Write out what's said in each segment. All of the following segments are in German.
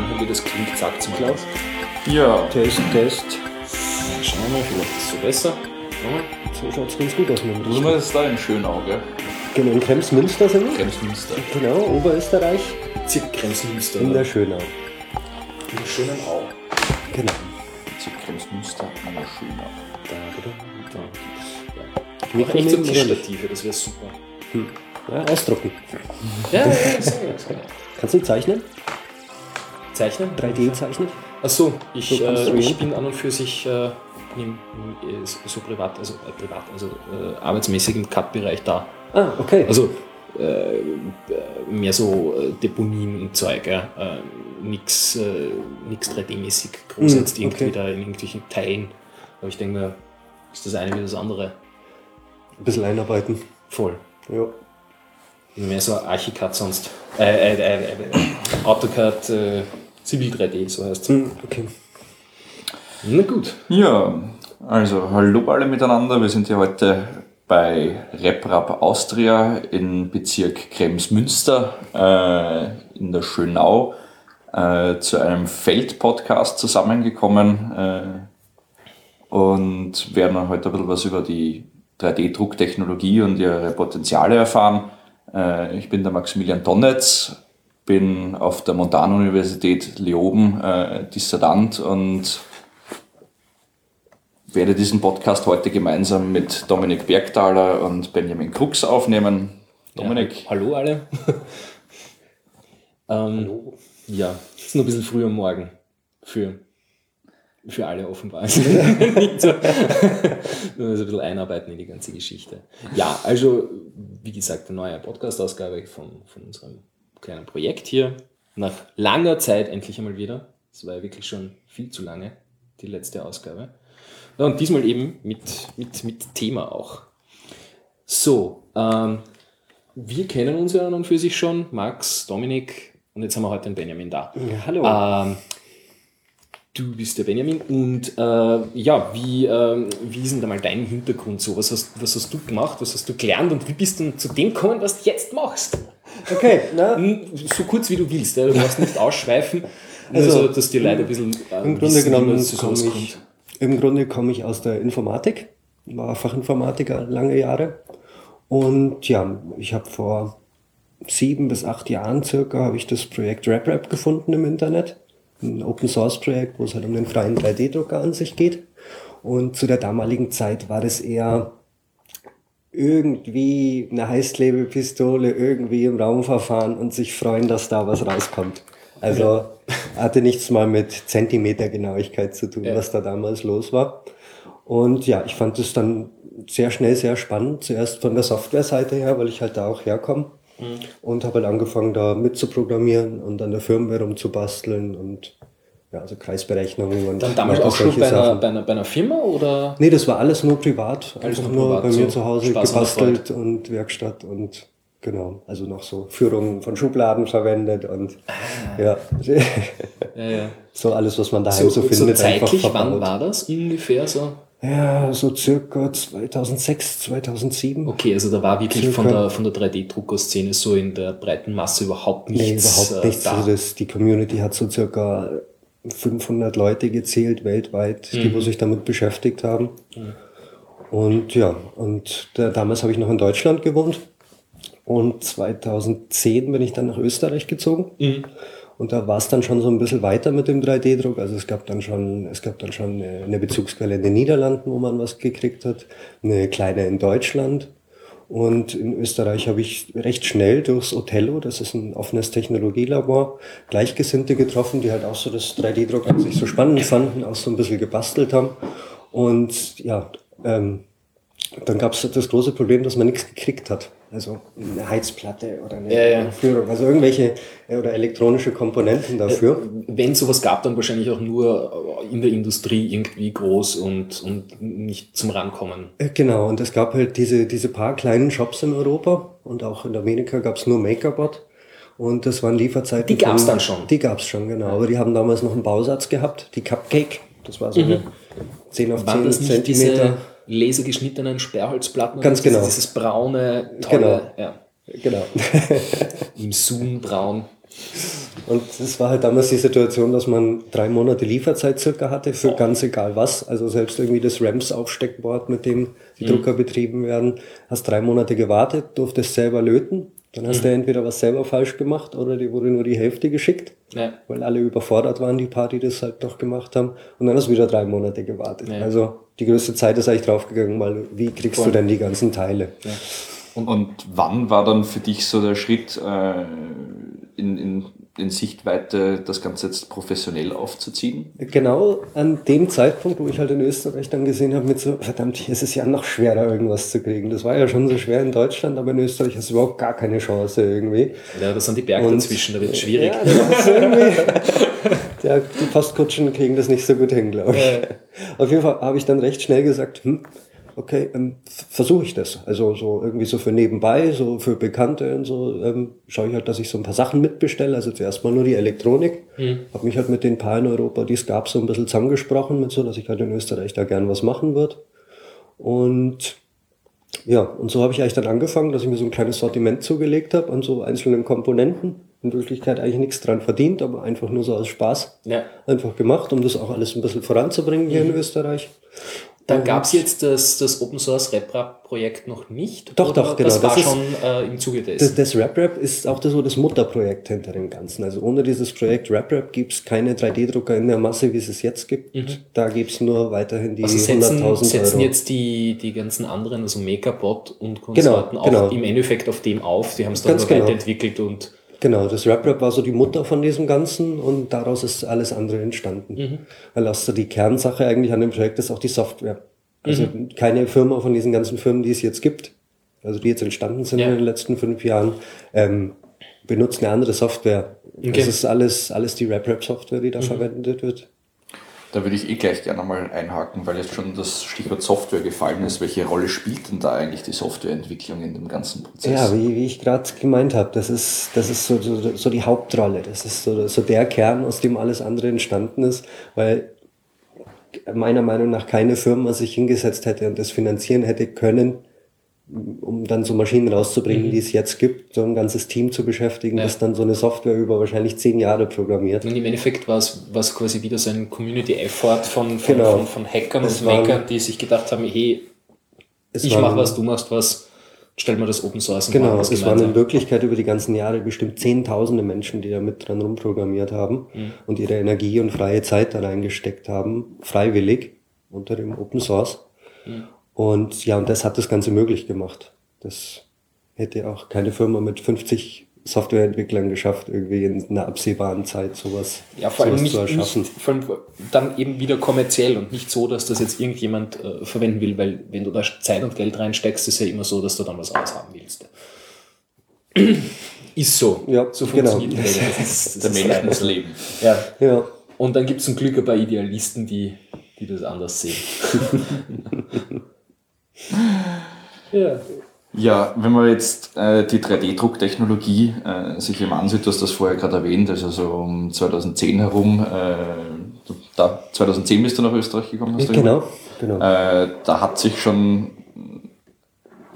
muss mir das ja klingt. Sagt zum Klaus. Ja, Test, Test. Schauen wir mal, vielleicht ist es so besser. So schaut es ganz gut aus. Wo ist da in Schönau, gell? Genau, in Kremsmünster sind wir. Kremsmünster. Genau, Oberösterreich. Bezirk Kremsmünster. In der Schönau. in der schönen Au. Genau. Zu Kremsmünster in der Schönau. Da, da, da, so nehmen oder nicht? Tischstative, das wäre super. Ja, ausdrucken. Ja, ja, ja, ja, ja. Kannst du zeichnen? Zeichnen? 3D zeichnen? Achso, ich, So äh, ich bin an und für sich äh, im, äh, so privat, also äh, privat, also äh, arbeitsmäßig im Cut-Bereich da. Ah, okay. Also äh, mehr so Deponien und Zeug, ja. nix, nix 3D-mäßig groß Mm, jetzt irgendwie okay. da in irgendwelchen Teilen. Aber ich denke mir, ist das eine wie das andere. Ein bisschen einarbeiten. Voll. Ja. Mehr so Archicad sonst. Äh, äh, äh, äh, AutoCAD äh, Civil 3D, so heißt es. Hm, Okay. Na gut. Ja, also hallo alle miteinander. Wir sind hier heute bei RepRap Austria im Bezirk Kremsmünster äh, in der Schönau äh, zu einem Feldpodcast zusammengekommen äh, und werden heute ein bisschen was über die 3D-Drucktechnologie und ihre Potenziale erfahren. Äh, ich bin der Maximilian Donnetz, bin auf der Montanuniversität Leoben äh, Dissertant und werde diesen Podcast heute gemeinsam mit Dominik Bergthaler und Benjamin Krux aufnehmen. Dominik, Ja, hallo alle. ähm, Ja, es ist noch ein bisschen früh am Morgen. Für, für alle offenbar. Also, so. Nur so ein bisschen einarbeiten in die ganze Geschichte. Ja, also, wie gesagt, eine neue Podcast-Ausgabe von, von unserem kleinen Projekt hier. Nach langer Zeit endlich einmal wieder. Es war ja wirklich schon viel zu lange, die letzte Ausgabe. Ja, und diesmal eben mit, mit, mit Thema auch. So, ähm, wir kennen uns ja an und für sich schon, Max, Dominik und jetzt haben wir heute den Benjamin da. Ja, hallo. Ähm, du bist der Benjamin und äh, ja, wie, ähm, wie ist denn da mal dein Hintergrund so? Was hast, was hast du gemacht? Was hast du gelernt und wie bist du zu dem gekommen, was du jetzt machst? Okay, na, So kurz wie du willst, du musst nicht ausschweifen, Also, also, dass die Leute ein bisschen äh, im Grunde wissen, genommen komme ich, im Grunde komme ich aus der Informatik, war Fachinformatiker lange Jahre. Und ja, ich habe vor sieben bis acht Jahren circa habe ich das Projekt RapRap gefunden im Internet. Ein Open Source Projekt, wo es halt um den freien 3D-Drucker an sich geht. Und zu der damaligen Zeit war das eher irgendwie eine Heißklebepistole irgendwie im Raum verfahren und sich freuen, dass da was rauskommt. Also hatte nichts mal mit Zentimetergenauigkeit zu tun, Ja. was da damals los war. Und ja, ich fand es dann sehr schnell sehr spannend. Zuerst von der Softwareseite her, weil ich halt da auch herkomme. Und habe halt angefangen, da mitzuprogrammieren und an der Firmware rumzubasteln und ja, also Kreisberechnungen und Dann damals auch schon bei einer, bei, einer, bei einer Firma oder? Nee, das war alles nur privat. Alles Einfach nur privat, bei mir so zu Hause Spaß gebastelt und Werkstatt und genau. Also noch so Führungen von Schubladen verwendet und ja. Ja, ja. so alles, was man daheim so, So, so findet, zeitlich, einfach wann war das ungefähr so? Ja, so circa 2006, 2007. Okay, also da war wirklich von Circa. der, von der 3D-Drucker-Szene so in der breiten Masse überhaupt Nee, nichts überhaupt nichts. äh, da. Also das, die Community hat so circa 500 Leute gezählt weltweit, die Mhm. wo sich damit beschäftigt haben. Und ja, und da, damals habe ich noch in Deutschland gewohnt. Und 2010 bin ich dann nach Österreich gezogen. Mhm. Und da war es dann schon so ein bisschen weiter mit dem 3D-Druck. Also es gab dann schon, es gab dann schon eine Bezugsquelle in den Niederlanden, wo man was gekriegt hat, eine kleine in Deutschland. Und in Österreich habe ich recht schnell durchs Othello, das ist ein offenes Technologielabor, Gleichgesinnte getroffen, die halt auch so das 3D-Druck an sich so spannend fanden, auch so ein bisschen gebastelt haben. Und ja, ähm, dann gab es das große Problem, dass man nichts gekriegt hat. Also eine Heizplatte oder eine Ja, ja. Führung, also irgendwelche äh, oder elektronische Komponenten dafür. Wenn sowas gab, dann wahrscheinlich auch nur in der Industrie irgendwie groß und, und nicht zum Rankommen. Äh, Genau, und es gab halt diese, diese paar kleinen Shops in Europa und auch in Amerika gab es nur MakerBot. Und das waren Lieferzeiten. Die gab's von- dann schon? Die gab's schon, genau. Aber die haben damals noch einen Bausatz gehabt, die Cupcake. Das war so eine 10 auf 10 Waren Mhm. das nicht Zentimeter. Lasergeschnittenen Sperrholzplatten? Ganz Dieses- genau. Dieses braune, tolle, Genau. ja, Genau. im Zoom braun. Und es war halt damals die Situation, dass man drei Monate Lieferzeit circa hatte für ganz egal was. Also selbst irgendwie das RAMS-Aufsteckboard, mit dem die Drucker betrieben werden, hast drei Monate gewartet, durftest selber löten. Dann hast du entweder was selber falsch gemacht oder dir wurde nur die Hälfte geschickt, Ja. weil alle überfordert waren, die Party das halt doch gemacht haben. Und dann hast du wieder drei Monate gewartet. Ja. Also die größte Zeit ist eigentlich draufgegangen, weil wie kriegst Voll. du denn die ganzen Teile? Und, wann war dann für dich so der Schritt äh, in, in, in Sichtweite, das Ganze jetzt professionell aufzuziehen? Genau an dem Zeitpunkt, wo ich halt in Österreich dann gesehen habe, mit so, verdammt, hier ist es ja noch schwerer, irgendwas zu kriegen. Das war ja schon so schwer in Deutschland, aber in Österreich hast du überhaupt gar keine Chance irgendwie. Ja, das sind die Berge Und- dazwischen, da wird es schwierig. Ja, das ist irgendwie, ja, die Postkutschen kriegen das nicht so gut hin, glaube ich. Auf jeden Fall habe ich dann recht schnell gesagt, hm, okay, ähm, versuche ich das. Also so irgendwie so für nebenbei, so für Bekannte und so, ähm, schaue ich halt, dass ich so ein paar Sachen mitbestelle. Also zuerst mal nur die Elektronik. Habe mich halt mit den paar in Europa, die es gab, so ein bisschen zusammengesprochen mit so, dass ich halt in Österreich da gern was machen würde. Und ja, und so habe ich eigentlich dann angefangen, dass ich mir so ein kleines Sortiment zugelegt habe an so einzelnen Komponenten. In Wirklichkeit eigentlich nichts dran verdient, aber einfach nur so aus Spaß Ja. einfach gemacht, um das auch alles ein bisschen voranzubringen hier in Österreich. Da gab es jetzt das, das Open Source RepRap-Projekt noch nicht? Doch, doch, genau, Das war das ist- schon äh, im Zuge Das, dessen. das RapRap ist auch das, so das Mutterprojekt hinter dem Ganzen. Also ohne dieses Projekt RapRap gibt es keine 3D-Drucker in der Masse, wie es es jetzt gibt. Da gibt es nur weiterhin die also setzen, 100.000 setzen Euro. jetzt die, die ganzen anderen, also MakerBot und Konsorten, Genau, genau. auch im Endeffekt auf dem auf. Die haben es dann genau. weiterentwickelt und Genau, das RapRap war so die Mutter von diesem Ganzen und daraus ist alles andere entstanden. Mhm. Weil auch so die Kernsache eigentlich an dem Projekt ist auch die Software. Also Mhm. keine Firma von diesen ganzen Firmen, die es jetzt gibt, also die jetzt entstanden sind Ja. in den letzten fünf Jahren, ähm, benutzt eine andere Software. Okay. Das ist alles, alles die RapRap-Software, Mhm. die da verwendet wird. Da würde ich eh gleich gerne mal einhaken, weil jetzt schon das Stichwort Software gefallen ist. Welche Rolle spielt denn da eigentlich die Softwareentwicklung in dem ganzen Prozess? Ja, wie, wie ich gerade gemeint habe, das ist, das ist so, so, so die Hauptrolle. Das ist so, so der Kern, aus dem alles andere entstanden ist, weil meiner Meinung nach keine Firma sich hingesetzt hätte und das finanzieren hätte können, um dann so Maschinen rauszubringen, die es jetzt gibt, so ein ganzes Team zu beschäftigen, Ja. das dann so eine Software über wahrscheinlich zehn Jahre programmiert. Und im Endeffekt war es quasi wieder so ein Community-Effort von, von, Genau. von, von Hackern Es und waren- Makern, die sich gedacht haben, hey, ich waren- mach was, du machst was, stellen wir das Open Source Genau, es waren in. Wirklichkeit über die ganzen Jahre bestimmt zehntausende Menschen, die da mit dran rumprogrammiert haben und ihre Energie und freie Zeit da reingesteckt haben, freiwillig unter dem Open Source. Und ja, und das hat das Ganze möglich gemacht. Das hätte auch keine Firma mit 50 Softwareentwicklern geschafft, irgendwie in einer absehbaren Zeit sowas, Ja, vor allem sowas nicht, zu erschaffen. nicht vor allem dann eben wieder kommerziell und nicht so, dass das jetzt irgendjemand äh, verwenden will, weil wenn du da Zeit und Geld reinsteckst, ist ja immer so, dass du dann was aushaben willst. Ist so. Ja, so genau. funktioniert Welt. Das ist, das Der Mensch muss leben. Ja. Ja, Und dann gibt es zum Glück ein paar Idealisten, die, die das anders sehen. ja. Ja, wenn man jetzt äh, die 3D-Drucktechnologie äh, sich eben ansieht, du hast das vorher gerade erwähnt, also so um 2010 herum, äh, da, 2010 bist du nach Österreich gekommen, hast du genau, genau. Äh, da hat sich schon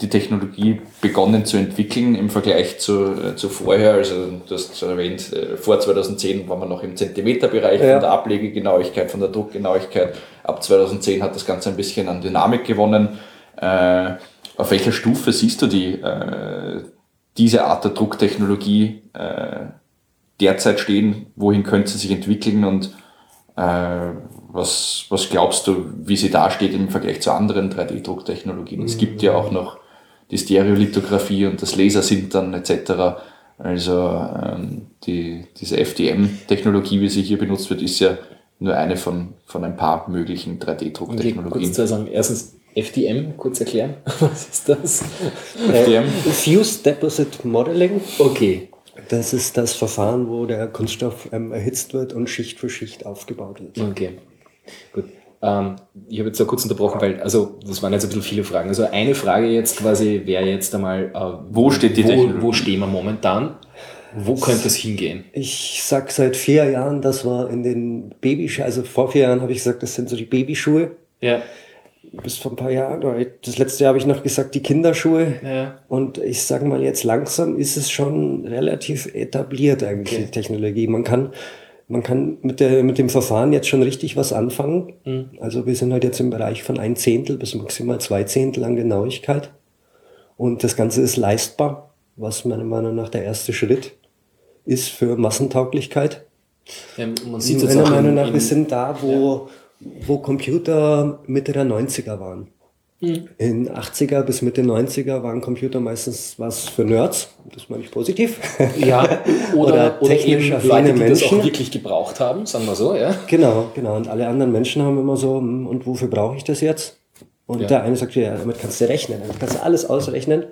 die Technologie begonnen zu entwickeln im Vergleich zu, äh, zu vorher. Also du hast schon erwähnt, äh, vor 2010 war man noch im Zentimeterbereich Ja. von der Ablegegenauigkeit, von der Druckgenauigkeit. Ab 2010 hat das Ganze ein bisschen an Dynamik gewonnen. Äh, auf welcher Stufe siehst du die, äh, diese Art der Drucktechnologie äh, derzeit stehen? Wohin könnte sie sich entwickeln und äh, was, was glaubst du, wie sie dasteht im Vergleich zu anderen 3D-Drucktechnologien? Es gibt ja auch noch die Stereolithografie und das Lasersintern etc. Also ähm, die, diese FDM-Technologie, wie sie hier benutzt wird, ist ja nur eine von, von ein paar möglichen Okay, kurz 3D-Drucktechnologien. zu sagen, erstens FDM, kurz erklären. Was ist das? FDM? Fused Deposit Modeling. Okay. Das ist das Verfahren, wo der Kunststoff ähm, erhitzt wird und Schicht für Schicht aufgebaut wird. Okay, gut. Ähm, ich habe jetzt da kurz unterbrochen, weil, also, das waren jetzt ein bisschen viele Fragen. Also, eine Frage jetzt quasi wäre jetzt einmal, äh, Wo steht die wo, Technologie? wo stehen wir momentan? Wo könnte es hingehen? Ich sag seit vier Jahren, das war in den Babyschuhen, also vor vier Jahren habe ich gesagt, das sind so die Babyschuhe. Ja. Bis vor ein paar Jahren, das letzte Jahr habe ich noch gesagt, die Kinderschuhe. Ja. Und ich sage mal, jetzt langsam ist es schon relativ etabliert eigentlich, die Technologie. Man kann, man kann mit, der, mit dem Verfahren jetzt schon richtig was anfangen. Also wir sind halt jetzt im Bereich von ein Zehntel bis maximal zwei Zehntel an Genauigkeit. Und das Ganze ist leistbar, was meiner Meinung nach der erste Schritt ist für Massentauglichkeit. Ja, man sieht Meiner Meinung in, nach, wir sind da, wo, wo Computer Mitte der 90er waren. Mhm. In 80er bis Mitte 90er waren Computer meistens was für Nerds, das meine ich positiv. ja, oder, Oder oder, technisch eben affine Leute, die das auch Menschen. wirklich gebraucht haben, sagen wir so, ja. genau, genau. Und alle anderen Menschen haben immer so, hm, und wofür brauche ich das jetzt? Und Ja. der eine sagt, ja, damit kannst du rechnen, damit kannst du alles ausrechnen.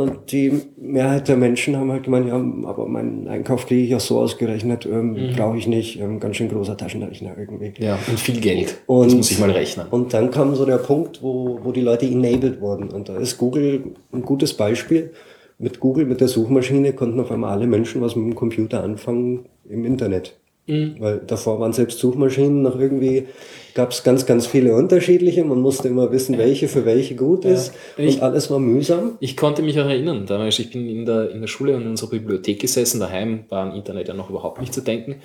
Und die Mehrheit der Menschen haben halt gemeint, ja, aber meinen Einkauf kriege ich auch so ausgerechnet, ähm, Mhm. brauche ich nicht, ähm, ganz schön großer Taschenrechner irgendwie. Ja, und viel Geld. Und, das muss ich mal rechnen. Und dann kam so der Punkt, wo, wo die Leute enabled wurden. Und da ist Google ein gutes Beispiel. Mit Google, mit der Suchmaschine, konnten auf einmal alle Menschen was mit dem Computer anfangen im Internet. Mhm. Weil davor waren selbst Suchmaschinen noch irgendwie, gab es ganz, ganz viele unterschiedliche. Man musste immer wissen, welche für welche gut ist. Ich- und alles war mühsam. Ich konnte mich auch erinnern, damals, ich bin in der, in der Schule und in unserer Bibliothek gesessen, daheim war am Internet ja noch überhaupt nicht zu denken.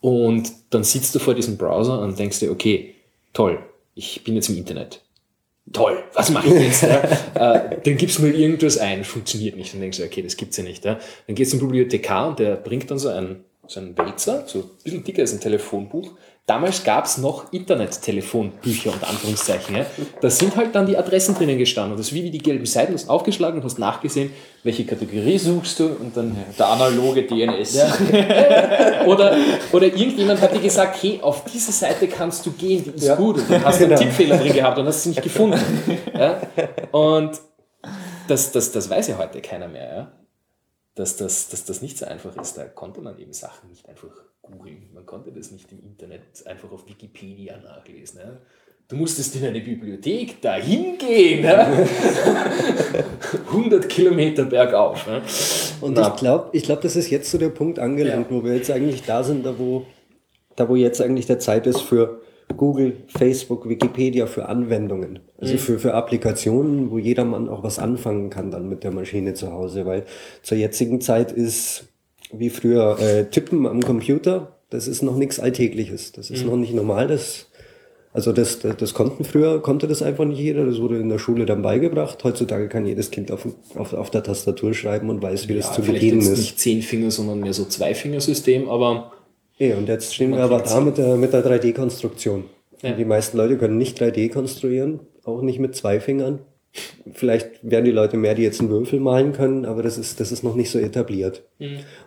Und dann sitzt du vor diesem Browser und denkst dir, okay, toll, ich bin jetzt im Internet. Toll, was mache ich jetzt? ja? äh, dann gibst du mal irgendwas ein, funktioniert nicht. Dann denkst du, okay, das gibt's ja nicht. Ja? Dann gehst du zum Bibliothekar und der bringt dann so einen, so einen Wälzer, so ein bisschen dicker als ein Telefonbuch. Damals gab's noch Internet-Telefonbücher und Anführungszeichen. Ja? Da sind halt dann die Adressen drinnen gestanden. Das ist wie, wie die gelben Seiten, du hast aufgeschlagen und hast nachgesehen, welche Kategorie suchst du und dann Der analoge DNS. oder, oder irgendjemand hat dir gesagt, hey, auf diese Seite kannst du gehen, die ist Ja. gut. Und dann hast du einen Genau. Tippfehler drin gehabt und hast sie nicht gefunden. Ja? Und das, das, das weiß ja heute keiner mehr. Ja? Dass, das, dass das nicht so einfach ist. Da konnte man eben Sachen nicht einfach googeln. Man konnte das nicht im Internet einfach auf Wikipedia nachlesen. Ja? Du musstest in eine Bibliothek dahin gehen. Ja? 100 Kilometer bergauf. Ja? Und Na. ich glaube, ich glaub, das ist jetzt so der Punkt angelangt, wo wir jetzt eigentlich da sind, da wo, da wo jetzt eigentlich der Zeit ist für Google, Facebook, Wikipedia für Anwendungen. Also für, für Applikationen, wo jedermann auch was anfangen kann dann mit der Maschine zu Hause. Weil zur jetzigen Zeit ist wie früher äh, Tippen am Computer, das ist noch nichts Alltägliches. Das ist noch nicht normal. Das, also das, das, das konnten früher, konnte das einfach nicht jeder. Das wurde in der Schule dann beigebracht. Heutzutage kann jedes Kind auf, auf, auf der Tastatur schreiben und weiß, wie das zu bedienen ist. nicht zehn Finger, sondern mehr so zwei Fingersystem, aber Ja, und jetzt stehen wir aber da mit der, mit der 3D-Konstruktion. Ja. Die meisten Leute können nicht 3D konstruieren, auch nicht mit zwei Fingern. Vielleicht werden die Leute mehr, die jetzt einen Würfel malen können, aber das ist, das ist noch nicht so etabliert.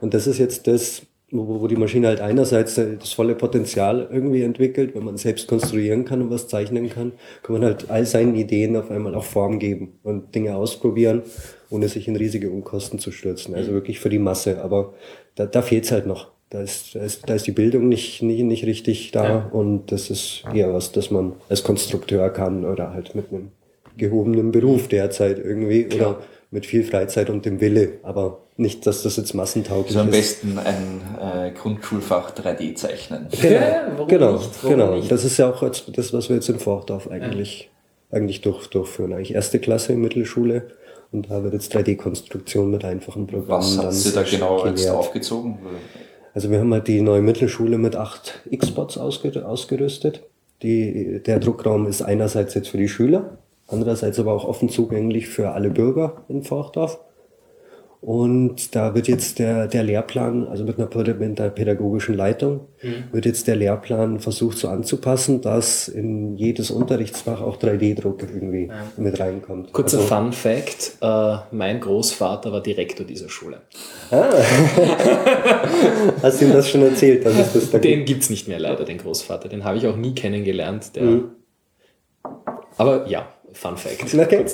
Und das ist jetzt das, wo, wo die Maschine halt einerseits das volle Potenzial irgendwie entwickelt, wenn man selbst konstruieren kann und was zeichnen kann, kann man halt all seinen Ideen auf einmal auch Form geben und Dinge ausprobieren, ohne sich in riesige Unkosten zu stürzen. Also wirklich für die Masse. Aber da, da fehlt's halt noch. Da ist, da ist, da ist die Bildung nicht, nicht, nicht richtig da Ja. und das ist eher was, das man als Konstrukteur kann oder halt mit einem gehobenen Beruf derzeit irgendwie Klar. oder mit viel Freizeit und dem Wille, aber nicht, dass das jetzt massentauglich Also am ist. besten ein äh, Grundschulfach 3D zeichnen. Ja, warum genau, nicht? Warum genau. nicht? Das ist ja auch das, was wir jetzt in Forchdorf eigentlich, eigentlich durch, durchführen. Eigentlich erste Klasse in Mittelschule und da wird jetzt 3D-Konstruktion mit einfachen Programmen Was hat sie da genau jetzt gelehrt. aufgezogen? Also wir haben halt die neue Mittelschule mit acht X-Bots ausge ausgerüstet. Die, der Druckraum ist einerseits jetzt für die Schüler, andererseits aber auch offen zugänglich für alle Bürger in Forchdorf. Und da wird jetzt der, der Lehrplan, also mit einer, mit einer pädagogischen Leitung, wird jetzt der Lehrplan versucht so anzupassen, dass in jedes Unterrichtsfach auch 3D-Druck irgendwie mit reinkommt. Kurzer also, Fun Fact: äh, Mein Großvater war Direktor dieser Schule. Hast du ihm das schon erzählt? Dass es das da Den gibt? gibt's nicht mehr leider, den Großvater. Den habe ich auch nie kennengelernt. Der Mhm. Aber ja, Fun Fact. Okay.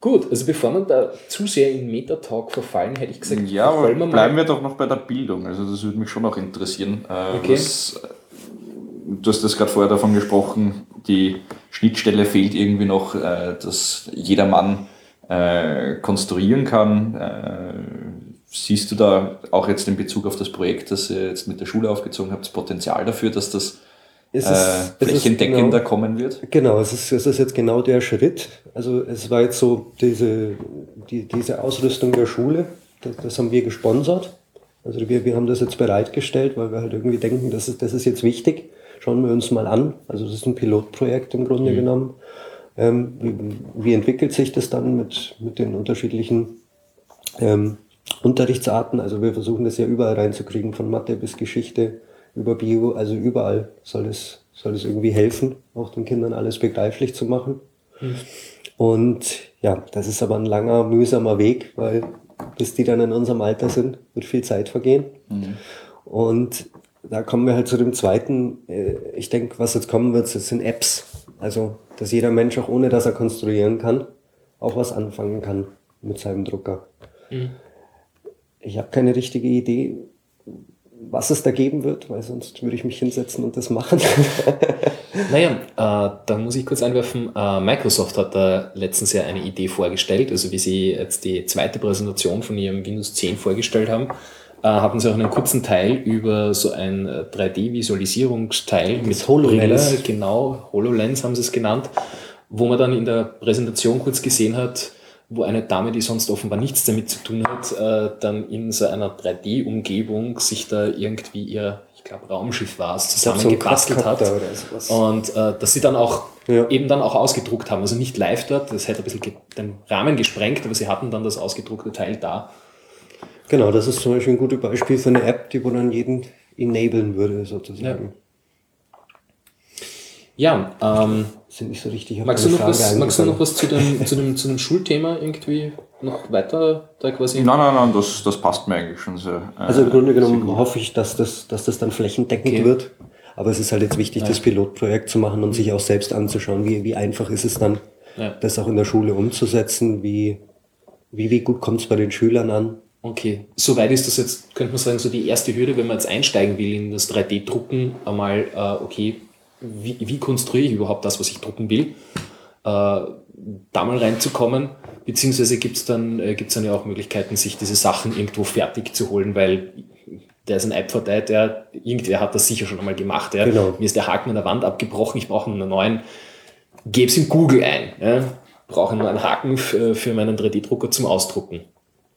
Gut, also bevor wir da zu sehr in Metatalk verfallen, hätte ich gesagt, Ja, aber wir bleiben wir doch noch bei der Bildung. Also das würde mich schon noch interessieren. Äh, Okay. was, äh, du hast das gerade vorher davon gesprochen, die Schnittstelle fehlt irgendwie noch, äh, dass jeder Mann äh, konstruieren kann. Äh, siehst du da auch jetzt in Bezug auf das Projekt, das ihr jetzt mit der Schule aufgezogen habt, das Potenzial dafür, dass das Es äh, ist- es ist flächendeckender genau- kommen wird. Genau, es ist, es ist jetzt genau der Schritt. Also es war jetzt so diese, die, diese Ausrüstung der Schule, das, das haben wir gesponsert. Also wir, wir haben das jetzt bereitgestellt, weil wir halt irgendwie denken, das ist, das ist jetzt wichtig. Schauen wir uns mal an. Also das ist ein Pilotprojekt im Grunde genommen. Ähm, wie, wie entwickelt sich das dann mit, mit den unterschiedlichen ähm, Unterrichtsarten? Also wir versuchen das ja überall reinzukriegen, von Mathe bis Geschichte über Bio, also überall soll es, soll es irgendwie helfen, auch den Kindern alles begreiflich zu machen. Und ja, das ist aber ein langer, mühsamer Weg, weil bis die dann in unserem Alter sind, wird viel Zeit vergehen. Und da kommen wir halt zu dem zweiten, äh, ich denke, was jetzt kommen wird, das sind Apps. Also, dass jeder Mensch auch ohne dass er konstruieren kann, auch was anfangen kann mit seinem Drucker. Ich habe keine richtige Idee, was es da geben wird, weil sonst würde ich mich hinsetzen und das machen. Naja, äh, da muss ich kurz einwerfen, äh, Microsoft hat da letztens ja eine Idee vorgestellt, also wie sie jetzt die zweite Präsentation von ihrem Windows 10 vorgestellt haben, äh, hatten sie auch einen kurzen Teil über so ein äh, 3D-Visualisierungsteil mit HoloLens. Brille, genau, HoloLens haben sie es genannt, wo man dann in der Präsentation kurz gesehen hat, wo eine Dame, die sonst offenbar nichts damit zu tun hat, äh, dann in so einer 3D-Umgebung sich da irgendwie ihr, ich glaube Raumschiff war es, glaub, so zusammengebastelt hat. Und äh, dass sie dann auch Ja. eben dann auch ausgedruckt haben. Also nicht live dort, das hätte ein bisschen den Rahmen gesprengt, aber sie hatten dann das ausgedruckte Teil da. genau, das ist zum Beispiel ein gutes Beispiel für eine App, die wo dann jeden enablen würde, sozusagen. Ja, ähm, Sind nicht so richtig auf magst, du noch was, magst du noch was zu dem, zu, dem, zu dem Schulthema irgendwie noch weiter da quasi? Nein, nein, nein, das, das passt mir eigentlich schon sehr. äh, Also im Grunde genommen hoffe ich, dass das, dass das dann flächendeckend Okay. wird. Aber es ist halt jetzt wichtig, das Pilotprojekt zu machen und sich auch selbst anzuschauen, wie, wie einfach ist es dann, Ja. das auch in der Schule umzusetzen, wie, wie, wie gut kommt es bei den Schülern an. Okay, soweit ist das jetzt, könnte man sagen, so die erste Hürde, wenn man jetzt einsteigen will in das 3D-Drucken, einmal, äh, okay, wie, wie konstruiere ich überhaupt das, was ich drucken will, äh, da mal reinzukommen, beziehungsweise gibt es dann, äh, gibt's dann ja auch Möglichkeiten, sich diese Sachen irgendwo fertig zu holen, weil der ist ein iPod, der, irgendwer hat das sicher schon einmal gemacht. Ja. Genau. Mir ist der Haken an der Wand abgebrochen, ich brauche einen neuen. Geb's in Google ein. Ja. Brauche einen Haken für, für meinen 3D-Drucker zum Ausdrucken.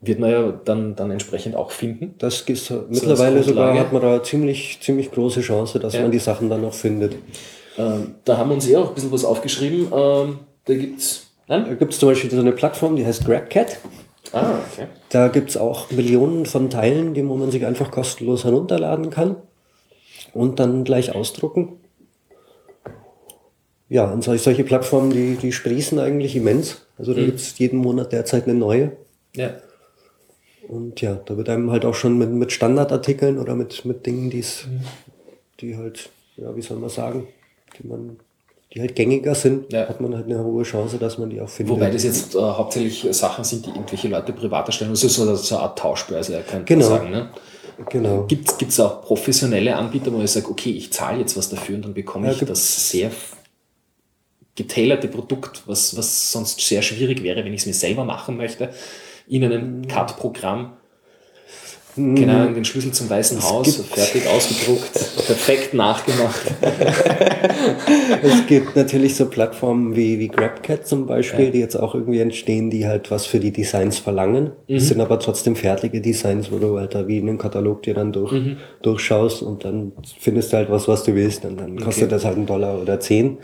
Wird man ja dann, dann entsprechend auch finden. Das ist mittlerweile sogar hat man da ziemlich, ziemlich große Chance, dass Ja. man die Sachen dann auch findet. Ähm, da haben wir uns ja auch ein bisschen was aufgeschrieben. Ähm, da gibt's. Da Nein? gibt es zum Beispiel so eine Plattform, die heißt GrabCat. Ah, okay. Da gibt es auch Millionen von Teilen, die man sich einfach kostenlos herunterladen kann und dann gleich ausdrucken. Ja, und solche, solche Plattformen, die, die sprießen eigentlich immens. Also da gibt es jeden Monat derzeit eine neue. Ja. Und ja, da wird einem halt auch schon mit, mit Standardartikeln oder mit, mit Dingen, die's, die halt, ja, wie soll man sagen, die man, die halt gängiger sind, Ja. hat man halt eine hohe Chance, dass man die auch findet. Wobei das jetzt äh, hauptsächlich Sachen sind, die irgendwelche Leute privat erstellen. Also so, so eine Art Tauschbörse, könnte Genau. man sagen. Ne? Genau. Gibt es auch professionelle Anbieter, wo ich sage, okay, ich zahle jetzt was dafür und dann bekomme Ja, ich das sehr getailerte Produkt, was, was sonst sehr schwierig wäre, wenn ich es mir selber machen möchte, in einem Mhm. CAD-Programm. Keine Ahnung, den Schlüssel zum Weißen Haus, gibt- fertig ausgedruckt, perfekt nachgemacht. Es gibt natürlich so Plattformen wie, wie GrabCat zum Beispiel, Ja. die jetzt auch irgendwie entstehen, die halt was für die Designs verlangen. Mhm. Es sind aber trotzdem fertige Designs, wo du halt da wie in einem Katalog dir dann durch, Mhm. durchschaust und dann findest du halt was, was du willst und dann kostet das halt einen Dollar oder zehn.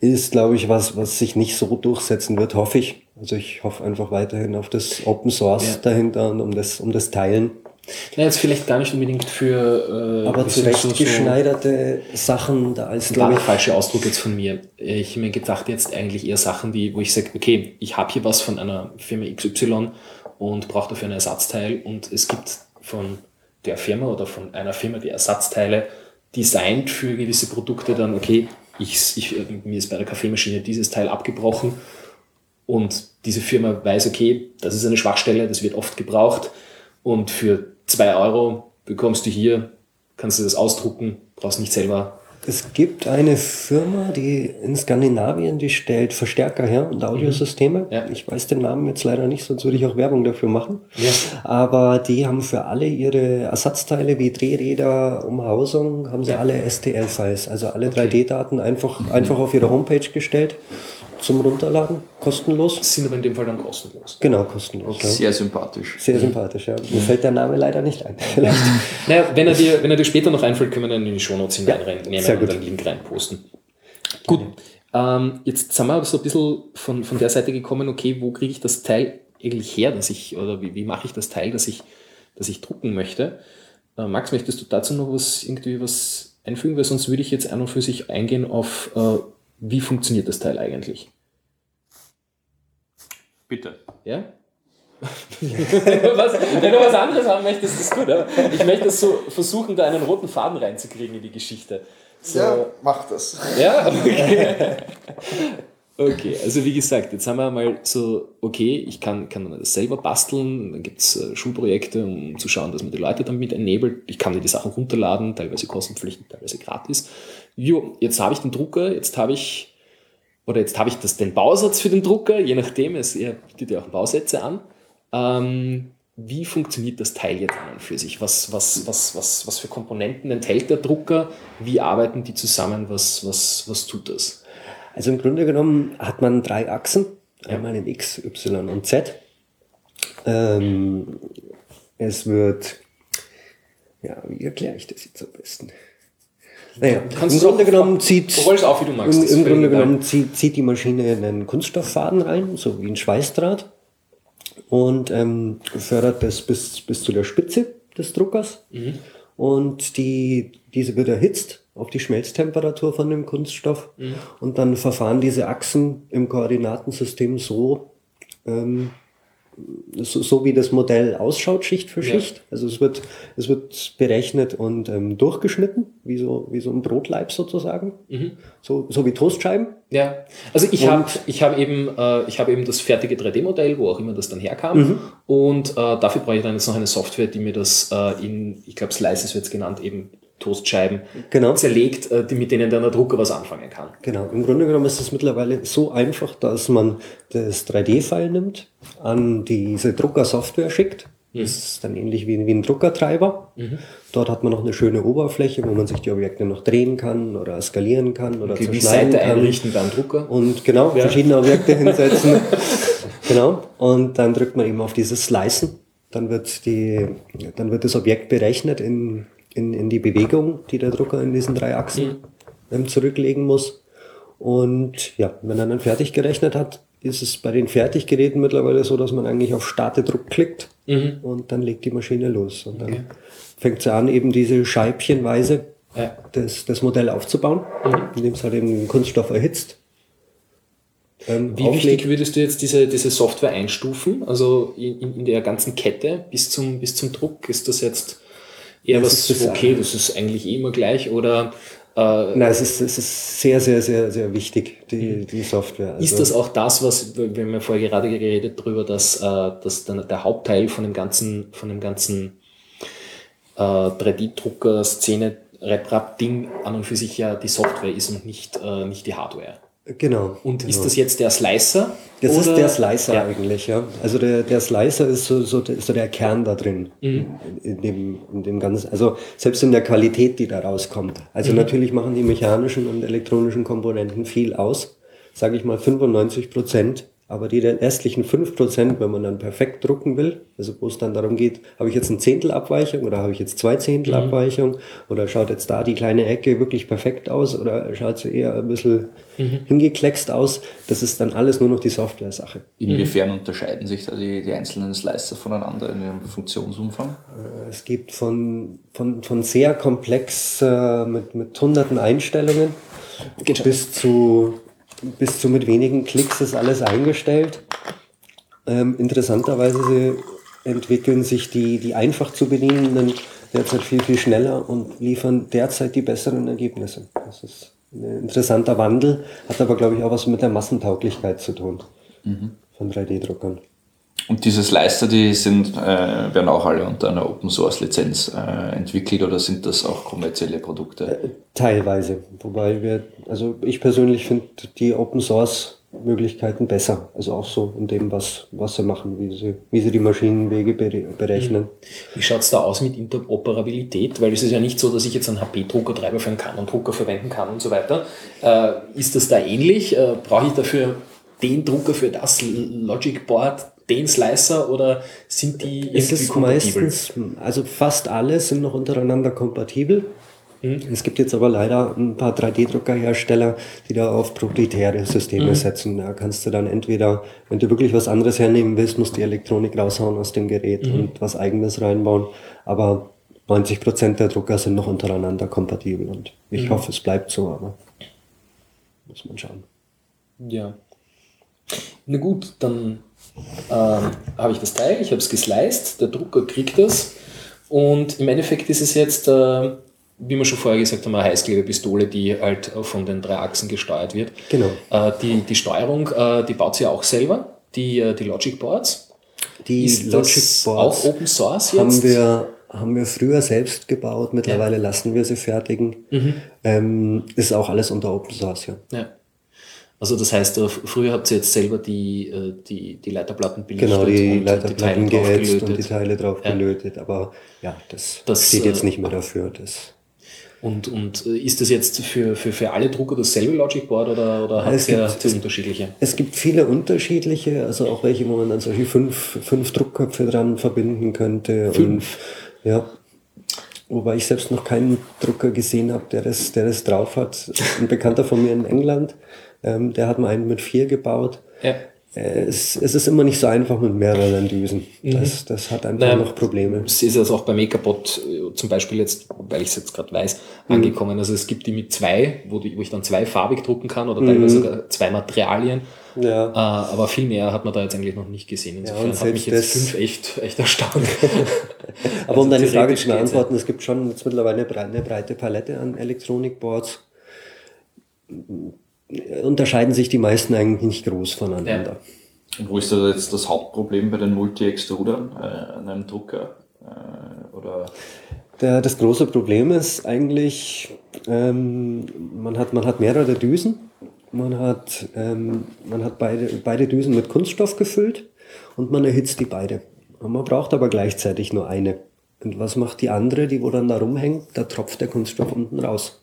Ist, glaube ich, was, was sich nicht so durchsetzen wird, hoffe ich. Also ich hoffe einfach weiterhin auf das Open Source Ja. dahinter und um das, um das Teilen. Na, jetzt vielleicht gar nicht unbedingt für. Äh, Aber für so- zurechtgeschneiderte Sachen, da War glaube ich, falsche Ausdruck jetzt von mir. Ich habe mir gedacht, jetzt eigentlich eher Sachen, die, wo ich sage, okay, ich habe hier was von einer Firma XY und brauche dafür ein Ersatzteil und es gibt von der Firma oder von einer Firma die Ersatzteile designt für gewisse Produkte dann, okay, ich, ich, mir ist bei der Kaffeemaschine dieses Teil abgebrochen und diese Firma weiß, okay, das ist eine Schwachstelle, das wird oft gebraucht und für zwei Euro bekommst du hier, kannst du das ausdrucken, brauchst nicht selber Es gibt eine Firma, die in Skandinavien, die stellt Verstärker her und Audiosysteme. Ja. Ich weiß den Namen jetzt leider nicht, sonst würde ich auch Werbung dafür machen. Ja. Aber die haben für alle ihre Ersatzteile wie Drehräder, Umhausung, haben sie alle STL-Files, also alle 3D-Daten einfach, einfach auf ihre Homepage gestellt zum Runterladen, kostenlos. Sind aber in dem Fall dann kostenlos. Genau, kostenlos. Ja. Sehr sympathisch. Sehr sympathisch, ja. Mir fällt der Name leider nicht ein. Naja, wenn er dir, wenn er dir später noch einfällt, können wir dann in die Shownotes Ja, hineinnehmen sehr und einen Link reinposten. Gut. Ähm, jetzt sind wir aber so ein bisschen von, von der Seite gekommen, okay, wo kriege ich das Teil eigentlich her, dass ich, oder wie, wie mache ich das Teil, das ich, das ich drucken möchte? Äh, Max, möchtest du dazu noch was irgendwie was einfügen? Weil sonst würde ich jetzt an und für sich eingehen auf, äh, wie funktioniert das Teil eigentlich? Bitte. Ja? was, wenn du was anderes haben möchtest, ist gut. Aber ich möchte so versuchen, da einen roten Faden reinzukriegen in die Geschichte. So, mach das. ja, okay. Okay, also wie gesagt, jetzt haben wir mal so, okay, ich kann, kann das selber basteln, dann gibt es Schulprojekte, um zu schauen, dass man die Leute damit ennabelt. Ich kann mir die Sachen runterladen, teilweise kostenpflichtig, teilweise gratis. Jo, jetzt habe ich den Drucker, jetzt habe ich, oder jetzt habe ich das, den Bausatz für den Drucker, je nachdem, es er bietet ja auch Bausätze an. Ähm, wie funktioniert das Teil jetzt an und für sich? Was, was, was, was, was für Komponenten enthält der Drucker? Wie arbeiten die zusammen? Was, was, was tut das? Also im Grunde genommen hat man drei Achsen, einmal in X, Y und Z. Ähm, es wird, ja, wie erkläre ich das jetzt am besten? Naja, Kannst im Grunde genommen zieht, magst. im, im Grunde genommen zieht, zieht die Maschine einen Kunststofffaden rein, so wie ein Schweißdraht, und ähm, fördert das bis, bis zu der Spitze des Druckers. Mhm. Und die, diese wird erhitzt auf die Schmelztemperatur von dem Kunststoff. Mhm. Und dann verfahren diese Achsen im Koordinatensystem so, ähm, so, so wie das Modell ausschaut, Schicht für Ja. Schicht. Also es wird, es wird berechnet und ähm, durchgeschnitten, wie so, wie so ein Brotleib sozusagen. Mhm. So, so wie Toastscheiben. Ja, also ich habe ich hab eben, äh, ich hab eben das fertige 3D-Modell, wo auch immer das dann herkam. Mhm. Und äh, dafür brauche ich dann jetzt noch eine Software, die mir das äh, in, ich glaube, Slices wird es genannt, eben Toastscheiben Genau. zerlegt, äh, die, mit denen dann der Drucker was anfangen kann. Genau, im Grunde genommen ist es mittlerweile so einfach, dass man das 3D-File nimmt, an diese Druckersoftware schickt. Das ist dann ähnlich wie, wie ein Druckertreiber. Dort hat man noch eine schöne Oberfläche, wo man sich die Objekte noch drehen kann oder skalieren kann oder Die zerschneiden Seite kann. einrichten beim Drucker. Und genau, Ja. verschiedene Objekte hinsetzen. genau. Und dann drückt man eben auf dieses Slicen. Dann wird, die, dann wird das Objekt berechnet in, in, in die Bewegung, die der Drucker in diesen drei Achsen ähm, zurücklegen muss. Und ja, wenn er dann fertig gerechnet hat, ist es bei den Fertiggeräten mittlerweile so, dass man eigentlich auf Starte Druck klickt und dann legt die Maschine los. Und dann Okay. fängt sie an, eben diese scheibchenweise Ja. das, das Modell aufzubauen, indem es halt eben den Kunststoff erhitzt. Ähm, Wie auflegt. wichtig würdest du jetzt diese, diese Software einstufen? Also in, in, in der ganzen Kette bis zum, bis zum Druck? Ist das jetzt eher Das was, ist das- okay, das ist eigentlich eh immer gleich? Oder äh, Nein, es ist, es ist sehr, sehr, sehr, sehr wichtig, die, die Software. Also, Ist das auch das, was, wir haben ja vorher gerade geredet darüber, dass, äh, dass dann der Hauptteil von dem ganzen, von dem ganzen äh, 3D-Drucker, Szene, RepRap-Ding an und für sich ja die Software ist und nicht, äh, nicht die Hardware. Genau. Und genau. ist das jetzt der Slicer? Das ist oder- der Slicer Ja. eigentlich, ja. Also der, der Slicer ist so, so, der- so der Kern da drin. Mhm. In, dem, in dem ganzen, also selbst in der Qualität, die da rauskommt. Mhm. Also natürlich machen die mechanischen und elektronischen Komponenten viel aus. Sage ich mal 95 Prozent. Aber die restlichen 5 Prozent, wenn man dann perfekt drucken will, also wo es dann darum geht, habe ich jetzt ein Zehntel Abweichung oder habe ich jetzt zwei Zehntel Mhm. Abweichung oder schaut jetzt da die kleine Ecke wirklich perfekt aus oder schaut sie eher ein bisschen Mhm. hingekleckst aus, das ist dann alles nur noch die Software-Sache. Inwiefern unterscheiden sich da die, die einzelnen Slicer voneinander in ihrem Funktionsumfang? Es gibt von, von, von sehr komplex äh, mit, mit hunderten Einstellungen bis zu, bis zu mit wenigen Klicks ist alles eingestellt. Ähm, interessanterweise entwickeln sich die, die einfach zu bedienenden derzeit viel, viel schneller und liefern derzeit die besseren Ergebnisse. Das ist ein interessanter Wandel, hat aber, glaube ich, auch was mit der Massentauglichkeit zu tun von 3D-Druckern. Und diese Slicer, die sind, äh, werden auch alle unter einer Open Source Lizenz äh, entwickelt oder sind das auch kommerzielle Produkte? Teilweise. Wobei wir, also ich persönlich finde die Open Source Möglichkeiten besser. Also auch so in dem, was, was sie machen, wie sie, wie sie die Maschinenwege berechnen. Wie schaut es da aus mit Interoperabilität? Weil es ist ja nicht so, dass ich jetzt einen HP-Druckertreiber für einen Canon-Drucker verwenden kann und so weiter. Äh, ist das da ähnlich? Äh, Brauche ich dafür den Drucker für das Logic Board, den Slicer oder sind die irgendwie es ist kompatibel? Meistens, also fast alle sind noch untereinander kompatibel. Mhm. Es gibt jetzt aber leider ein paar 3D-Druckerhersteller, die da auf proprietäre Systeme mhm. setzen. Da kannst du dann entweder, wenn du wirklich was anderes hernehmen willst, musst du die Elektronik raushauen aus dem Gerät mhm. und was eigenes reinbauen. Aber 90 Prozent der Drucker sind noch untereinander kompatibel und ich mhm. hoffe, es bleibt so, aber muss man schauen. Ja. Na gut, dann ähm, habe ich das Teil, ich habe es gesliced, der Drucker kriegt das und im Endeffekt ist es jetzt äh, wie wir schon vorher gesagt haben, eine Heißklebepistole, die halt von den drei Achsen gesteuert wird. Genau. Äh, die, die Steuerung, äh, die baut sie auch selber, die, äh, die Logic Boards. Die Ist Logic Boards auch Open Source jetzt? Haben wir, haben wir früher selbst gebaut, mittlerweile ja. lassen wir sie fertigen. Mhm. Ähm, ist auch alles unter Open Source, ja. ja. Also das heißt, früher habt ihr jetzt selber die, die, die Leiterplatten belichtet genau, die und Leiterplatten die Teile geätzt und die Teile drauf ja. gelötet, aber ja, das, das steht jetzt nicht mehr dafür. Das und, und äh, ist das jetzt für, für, für alle Drucker dasselbe Logic Board oder, oder hat es ja unterschiedliche? Es gibt viele unterschiedliche, also auch welche, wo man dann solche fünf, fünf Druckköpfe dran verbinden könnte. Fünf? Und, ja. Wobei ich selbst noch keinen Drucker gesehen habe, der das, der das drauf hat. Ein Bekannter von mir in England, ähm, der hat mal einen mit vier gebaut. Ja. Äh, es, es, ist immer nicht so einfach mit mehreren Düsen. Mhm. Das, das hat einfach naja, noch Probleme. Es ist also auch bei Megabot äh, zum Beispiel jetzt, weil ich es jetzt gerade weiß, mhm. angekommen. Also es gibt die mit zwei, wo, die, wo ich dann zwei farbig drucken kann oder teilweise mhm. sogar zwei Materialien. Ja. Äh, aber viel mehr hat man da jetzt eigentlich noch nicht gesehen. Insofern ja, hat mich jetzt fünf echt, echt erstaunt. aber also um deine Frage zu beantworten, es gibt schon jetzt mittlerweile eine breite Palette an Elektronikboards unterscheiden sich die meisten eigentlich nicht groß voneinander. Ja. Und wo ist da jetzt das Hauptproblem bei den Multi-Extrudern äh, an einem Drucker? Äh, oder? Der, das große Problem ist eigentlich, ähm, man, hat, man hat mehrere Düsen. Man hat, ähm, man hat beide, beide Düsen mit Kunststoff gefüllt und man erhitzt die beide. Und man braucht aber gleichzeitig nur eine. Und was macht die andere, die wo dann da rumhängt? Da tropft der Kunststoff unten raus.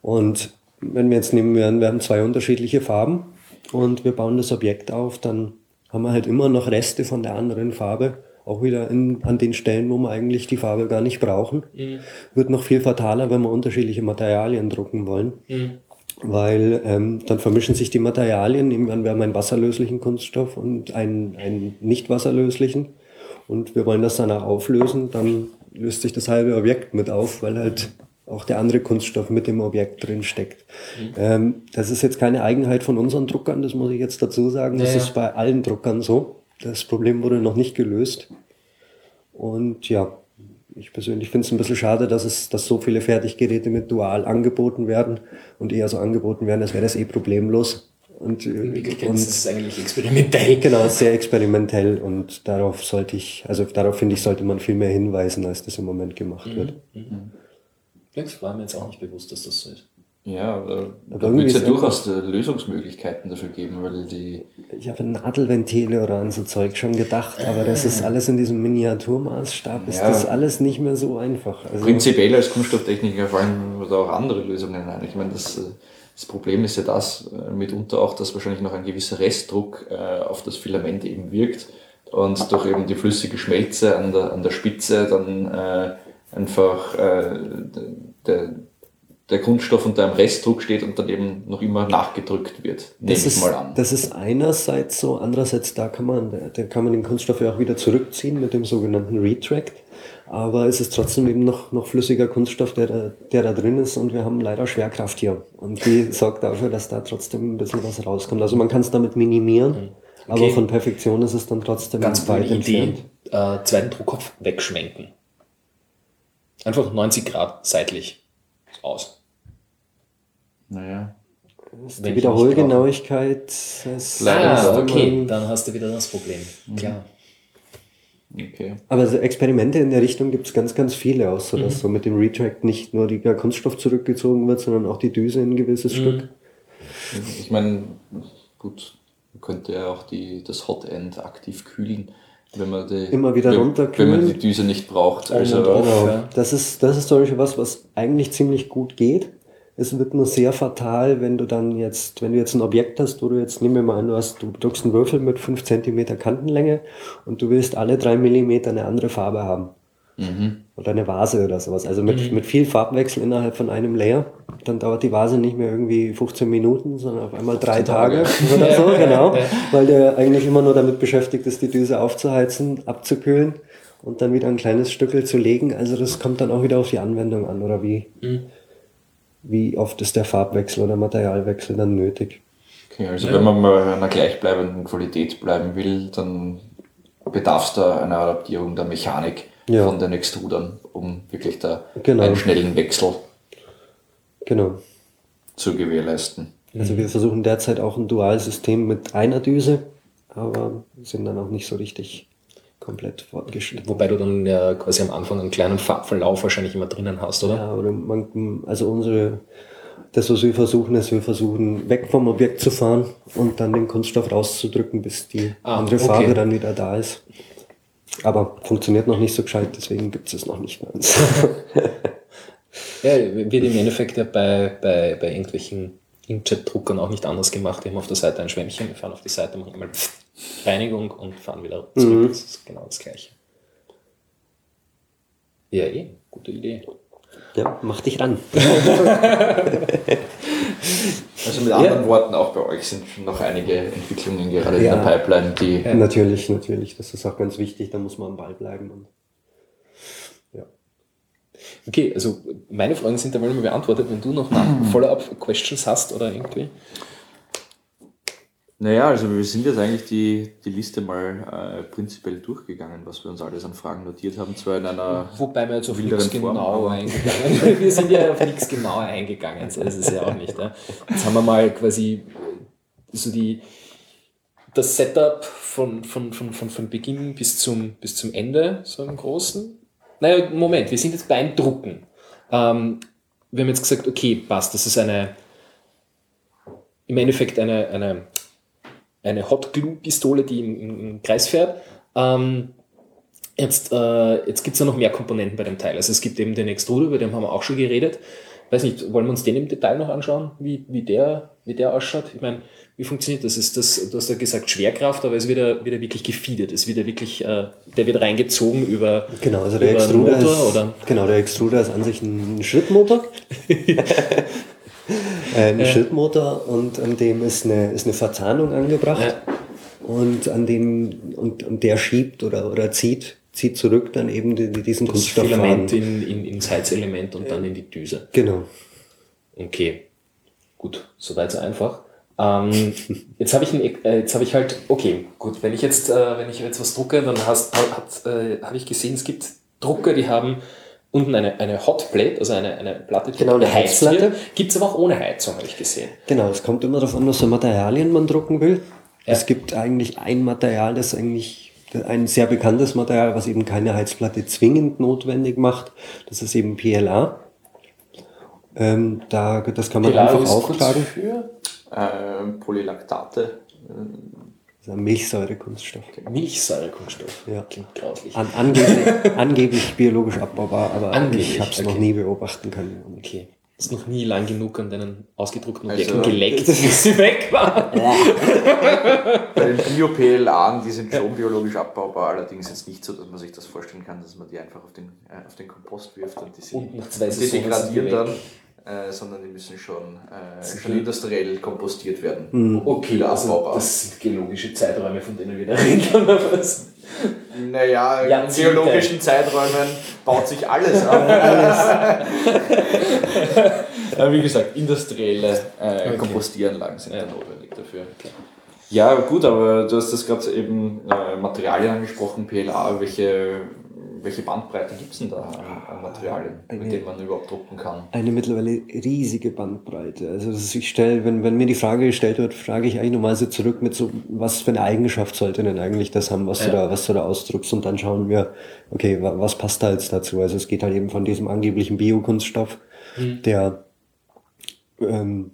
Und wenn wir jetzt nehmen, wir haben zwei unterschiedliche Farben und wir bauen das Objekt auf, dann haben wir halt immer noch Reste von der anderen Farbe, auch wieder in, an den Stellen, wo wir eigentlich die Farbe gar nicht brauchen. Mhm. Wird noch viel fataler, wenn wir unterschiedliche Materialien drucken wollen. Mhm. Weil ähm, dann vermischen sich die Materialien, irgendwann wir haben einen wasserlöslichen Kunststoff und einen, einen nicht wasserlöslichen. Und wir wollen das danach auflösen, dann löst sich das halbe Objekt mit auf, weil halt auch der andere Kunststoff mit dem Objekt drin steckt. Mhm. Ähm, das ist jetzt keine Eigenheit von unseren Druckern, das muss ich jetzt dazu sagen. Das ja, ist bei allen Druckern so. Das Problem wurde noch nicht gelöst. Und ja, ich persönlich finde es ein bisschen schade, dass es, dass so viele Fertiggeräte mit Dual angeboten werden und eher so angeboten werden, als wäre das eh problemlos. Und, In Wirklichkeit und, ist es eigentlich experimentell. Genau, sehr experimentell und darauf sollte ich, also darauf finde ich, sollte man viel mehr hinweisen, als das im Moment gemacht mhm. wird. Mhm. Das war mir jetzt auch nicht bewusst, dass das so ist. Ja, aber da wird es ja durchaus Lösungsmöglichkeiten dafür geben, weil die. Ich habe Nadelventile oder an so Zeug schon gedacht, aber das ist alles in diesem Miniaturmaßstab, ist ja, das alles nicht mehr so einfach. Also prinzipiell als Kunststofftechniker fallen da auch andere Lösungen ein. Ich meine, das, das Problem ist ja das äh, mitunter auch, dass wahrscheinlich noch ein gewisser Restdruck äh, auf das Filament eben wirkt und durch eben die flüssige Schmelze an der, an der Spitze dann äh, einfach äh, der, der Kunststoff unter einem Restdruck steht und dann eben noch immer nachgedrückt wird. Nehme das ich mal an. Das ist einerseits so, andererseits da kann man, da kann man den Kunststoff ja auch wieder zurückziehen mit dem sogenannten Retract. Aber es ist trotzdem eben noch, noch flüssiger Kunststoff, der da, der da drin ist und wir haben leider Schwerkraft hier. Und die sorgt dafür, dass da trotzdem ein bisschen was rauskommt. Also man kann es damit minimieren, mhm. okay. aber von Perfektion ist es dann trotzdem Ganz weit entfernt. Idee, äh, zweiten Druckkopf wegschwenken. Einfach 90 Grad seitlich aus. Naja. Die Wiederholgenauigkeit ist. Ah, okay, dann hast du wieder das Problem. Mhm. Klar. Okay. Aber so Experimente in der Richtung gibt es ganz, ganz viele, auch so, dass so mit dem Retract nicht nur der Kunststoff zurückgezogen wird, sondern auch die Düse in ein gewisses Stück. Ich meine, gut, man könnte ja auch die, das Hot End aktiv kühlen, wenn man die, Immer wieder wenn, runterkühlen. Wenn man die Düse nicht braucht. Also. Genau. Ja. Das ist, das ist zum Beispiel was, was eigentlich ziemlich gut geht. Es wird nur sehr fatal, wenn du dann jetzt, wenn du jetzt ein Objekt hast, wo du jetzt, nehmen wir mal an, du hast, du druckst einen Würfel mit 5 cm Kantenlänge und du willst alle 3 mm eine andere Farbe haben. Oder eine Vase oder sowas. Also mit, mit viel Farbwechsel innerhalb von einem Layer. Dann dauert die Vase nicht mehr irgendwie 15 Minuten, sondern auf einmal drei Tage oder so, genau. Weil der eigentlich immer nur damit beschäftigt ist, die Düse aufzuheizen, abzukühlen und dann wieder ein kleines Stückel zu legen. Also das kommt dann auch wieder auf die Anwendung an oder wie, wie oft ist der Farbwechsel oder Materialwechsel dann nötig. okay, also wenn man mal einer gleichbleibenden Qualität bleiben will, dann bedarf es da einer Adaptierung der Mechanik Ja. von den Extrudern, um wirklich da Genau. einen schnellen Wechsel Genau. zu gewährleisten. Also wir versuchen derzeit auch ein Dualsystem mit einer Düse, aber sind dann auch nicht so richtig komplett fortgeschritten. Wobei du dann ja quasi am Anfang einen kleinen Farbverlauf wahrscheinlich immer drinnen hast, oder? Ja, oder man, also unsere, das, was wir versuchen, ist, wir versuchen weg vom Objekt zu fahren und dann den Kunststoff rauszudrücken, bis die Ah, andere okay. Farbe dann wieder da ist. Aber funktioniert noch nicht so gescheit, deswegen gibt es es noch nicht uns. Ja, wird im Endeffekt ja bei, bei, bei irgendwelchen Inkjet-Druckern auch nicht anders gemacht. Die haben auf der Seite ein Schwämmchen, wir fahren auf die Seite, machen einmal Reinigung und fahren wieder zurück. Das ist genau das Gleiche. Ja, eh, gute Idee. Ja, mach dich ran. Also mit anderen Worten, auch bei euch sind schon noch einige Entwicklungen gerade Ja. in der Pipeline, die Natürlich, natürlich. Das ist auch ganz wichtig, da muss man am Ball bleiben. Und, ja. Okay, also meine Fragen sind da mal beantwortet. Wenn du noch Follow-up-Questions hast oder irgendwie. Naja, also wir sind jetzt eigentlich die, die Liste mal äh, prinzipiell durchgegangen, was wir uns alles an Fragen notiert haben, zwar in einer Wobei wir jetzt auf nichts Form, genau aber- eingegangen Wir sind ja auf nichts genauer eingegangen, so ist es ja auch nicht. Ja. Jetzt haben wir mal quasi so die, das Setup von, von, von, von, von Beginn bis zum, bis zum Ende, so im Großen. Naja, Moment, wir sind jetzt beim Drucken. Ähm, wir haben jetzt gesagt, okay, passt, das ist eine, im Endeffekt eine, eine, eine Hot Glue Pistole, die im, im, Kreis fährt. Ähm, Jetzt, äh, jetzt gibt es ja noch mehr Komponenten bei dem Teil. Also es gibt eben den Extruder, über den haben wir auch schon geredet. Weiß nicht, wollen wir uns den im Detail noch anschauen, wie, wie, der, wie der ausschaut? Ich meine, wie funktioniert das? Ist das, du hast ja gesagt Schwerkraft, aber es wird ja, wird ja wirklich gefeedet. Es wird ja wirklich, äh, der wird reingezogen über, Genau, also der über einen Extruder, Motor ist, oder? genau, der Extruder ist an sich ein Schrittmotor. Äh, ein Schrittmotor und an dem ist eine, ist eine Verzahnung angebracht. Ja. Und an dem, und, und der schiebt oder, oder zieht, zieht zurück dann eben die, die, diesen Das Kunststofffaden. Filament in, in, ins Heizelement und dann in die Düse. Genau. Okay, gut, soweit so einfach. Ähm, jetzt habe ich, ein, äh, jetzt habe ich halt, okay, gut, wenn ich jetzt, äh, wenn ich jetzt was drucke, dann hast, hat, äh, habe ich gesehen, es gibt Drucker, die haben unten eine, eine Hotplate, also eine, eine Platte, die Genau, eine Heizplatte. Gibt es aber auch ohne Heizung, habe ich gesehen. Genau, es kommt immer darauf an, was für Materialien man drucken will. Es gibt eigentlich ein Material, das eigentlich ein sehr bekanntes Material, was eben keine Heizplatte zwingend notwendig macht. Das ist eben PLA. Ähm, da, das kann man PLA einfach auftragen. für äh, Polylaktate. Das ist ein Milchsäurekunststoff. Milchsäurekunststoff. Ja. Klingt grauslich. An, angeblich, angeblich biologisch abbaubar, aber Angeblich, ich habe es noch okay. nie beobachten können. Okay. Ist noch nie lang genug an deinen ausgedruckten Also- Objekten geleckt, bis sie weg waren. Bei den Bio-PLA, die sind schon biologisch abbaubar, allerdings jetzt nicht so, dass man sich das vorstellen kann, dass man die einfach auf den, äh, auf den Kompost wirft und die, sind, Und nach zwei die degradieren sind dann, äh, sondern die müssen schon, äh, schon industriell kompostiert werden. Okay, Wieder also das sind geologische Zeiträume, von denen wir da reden, was? Naja, in Jahrzehnte. geologischen Zeiträumen baut sich alles ab. Aber wie gesagt, industrielle äh, Okay. Kompostieranlagen sind Ja. da notwendig dafür. Ja, gut, aber du hast das gerade eben äh, Materialien angesprochen, PLA, welche, welche Bandbreite gibt es denn da an, an Materialien, Eine- mit denen man überhaupt drucken kann? Eine mittlerweile riesige Bandbreite. Also ich stelle, wenn, wenn mir die Frage gestellt wird, frage ich eigentlich normalerweise zurück mit so, was für eine Eigenschaft sollte denn eigentlich das haben, was du Ja. da, was du da ausdrückst und dann schauen wir, okay, wa- was passt da jetzt dazu? Also es geht halt eben von diesem angeblichen Biokunststoff, der ähm,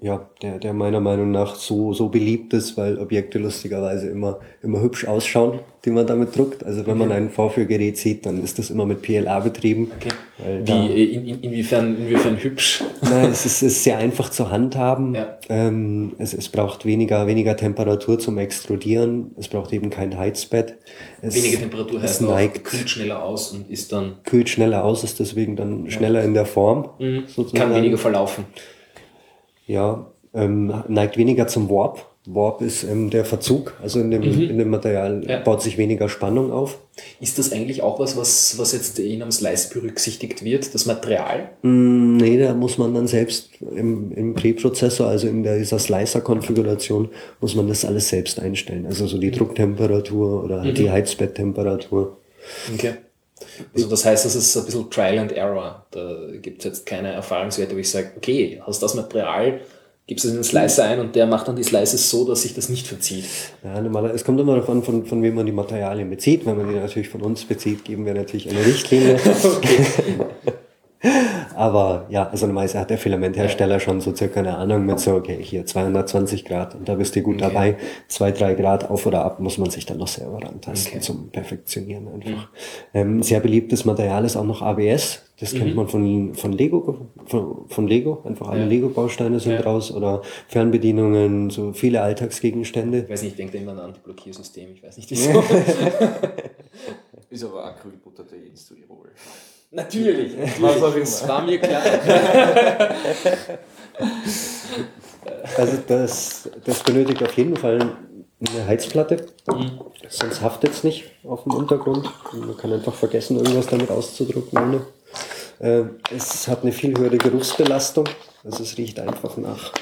ja, der, der meiner Meinung nach so, so beliebt ist, weil Objekte lustigerweise immer, immer hübsch ausschauen, die man damit druckt. Also wenn man ein Vorführgerät sieht, dann ist das immer mit PLA betrieben. Okay. Weil Wie, äh, in, in, inwiefern, inwiefern hübsch? Nein, es ist, es ist sehr einfach zu handhaben. Ja. Ähm, es, es braucht weniger, weniger Temperatur zum Extrudieren. Es braucht eben kein Heizbett. Es, Weniger Temperatur es heißt auch, neigt, kühlt schneller aus und ist dann, kühlt schneller aus, ist deswegen dann schneller in der Form. sozusagen. kann weniger verlaufen. Ja, ähm, neigt weniger zum Warp. Warp ist ähm, der Verzug, also in dem, in dem Material Mhm. Ja. baut sich weniger Spannung auf. Ist das eigentlich auch was, was, was jetzt in einem Slice berücksichtigt wird, das Material? Mm, Nee, da muss man dann selbst im, im Präprozessor, also in der, dieser Slicer-Konfiguration, muss man das alles selbst einstellen. Also so die Drucktemperatur oder halt die Heizbetttemperatur. Okay. Also das heißt, das ist ein bisschen Trial and Error. Da gibt es jetzt keine Erfahrungswerte, wo ich sage, okay, hast das Material, gibst es in den Slicer ein und der macht dann die Slices so, dass sich das nicht verzieht. Ja, normaler, es kommt immer darauf an, von, von wem man die Materialien bezieht. Wenn man die natürlich von uns bezieht, geben wir natürlich eine Richtlinie. Aber ja, also normalerweise hat der Filamenthersteller schon so circa eine Ahnung mit so, okay, hier 220 Grad und da bist du gut dabei. Zwei, drei Grad auf oder ab muss man sich dann noch selber rantasten Okay. zum Perfektionieren einfach. Ähm, sehr beliebtes Material ist auch noch ABS. Das kennt man von, von Lego, von, von Lego. Einfach alle Ja. Lego-Bausteine sind Ja. raus oder Fernbedienungen, so viele Alltagsgegenstände. Ich weiß nicht, ich denke immer an Antiblockiersystem, ich weiß nicht wieso. Ist aber ins Tirol. natürlich, Was auch immer. das war mir klar. Also das, das benötigt auf jeden Fall eine Heizplatte, sonst haftet es nicht auf dem Untergrund. Man kann einfach vergessen, irgendwas damit auszudrucken. Ohne. Äh, es hat eine viel höhere Geruchsbelastung, also es riecht einfach nach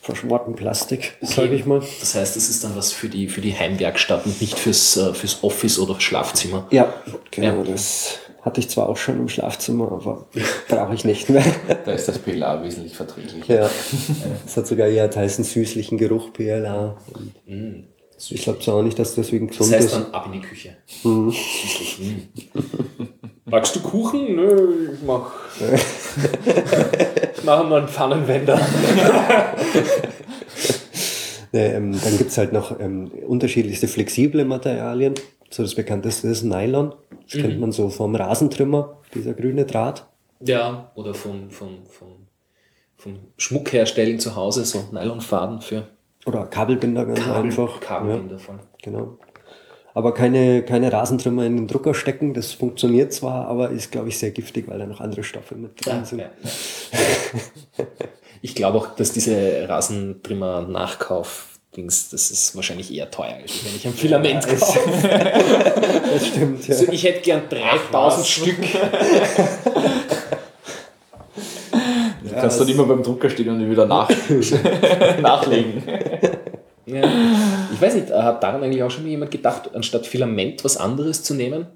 verschmortem Plastik, sage ich mal. Das heißt, das ist dann was für die, für die Heimwerkstatt und nicht fürs, äh, fürs Office oder Schlafzimmer. Ja, genau, Ja. das hatte ich zwar auch schon im Schlafzimmer, aber brauche ich nicht mehr. Da ist das PLA wesentlich verträglicher. Ja, es hat sogar eher teils einen süßlichen Geruch, PLA. Und Ich glaube zwar auch nicht, dass deswegen Das gesund heißt ist. dann ab in die Küche. Süßlich. Mm. Magst du Kuchen? Nö, ich mach. ich mache mal einen Pfannenwender. Nee, ähm, dann gibt's halt noch ähm, unterschiedlichste flexible Materialien. So das bekannteste ist Nylon. Das kennt man so vom Rasentrimmer, dieser grüne Draht. Ja, oder vom, vom, vom, vom Schmuck herstellen zu Hause, so Nylonfaden für Oder Kabelbinder ganz Kabel, einfach. Kabelbinder. Ja, genau. Aber keine, keine Rasentrimmer in den Drucker stecken. Das funktioniert zwar, aber ist, glaube ich, sehr giftig, weil da noch andere Stoffe mit drin Ja, sind. ja. Ich glaube auch, dass diese Rasentrimmer-Nachkauf Dings, das ist wahrscheinlich eher teuer, als wenn ich ein Filament kaufe. Das stimmt, ja. Also ich hätte gern 3000 Stück. Du kannst dann immer beim Drucker stehen und die wieder nach nachlegen. Ja. Ich weiß nicht, hat daran eigentlich auch schon mal jemand gedacht, anstatt Filament was anderes zu nehmen?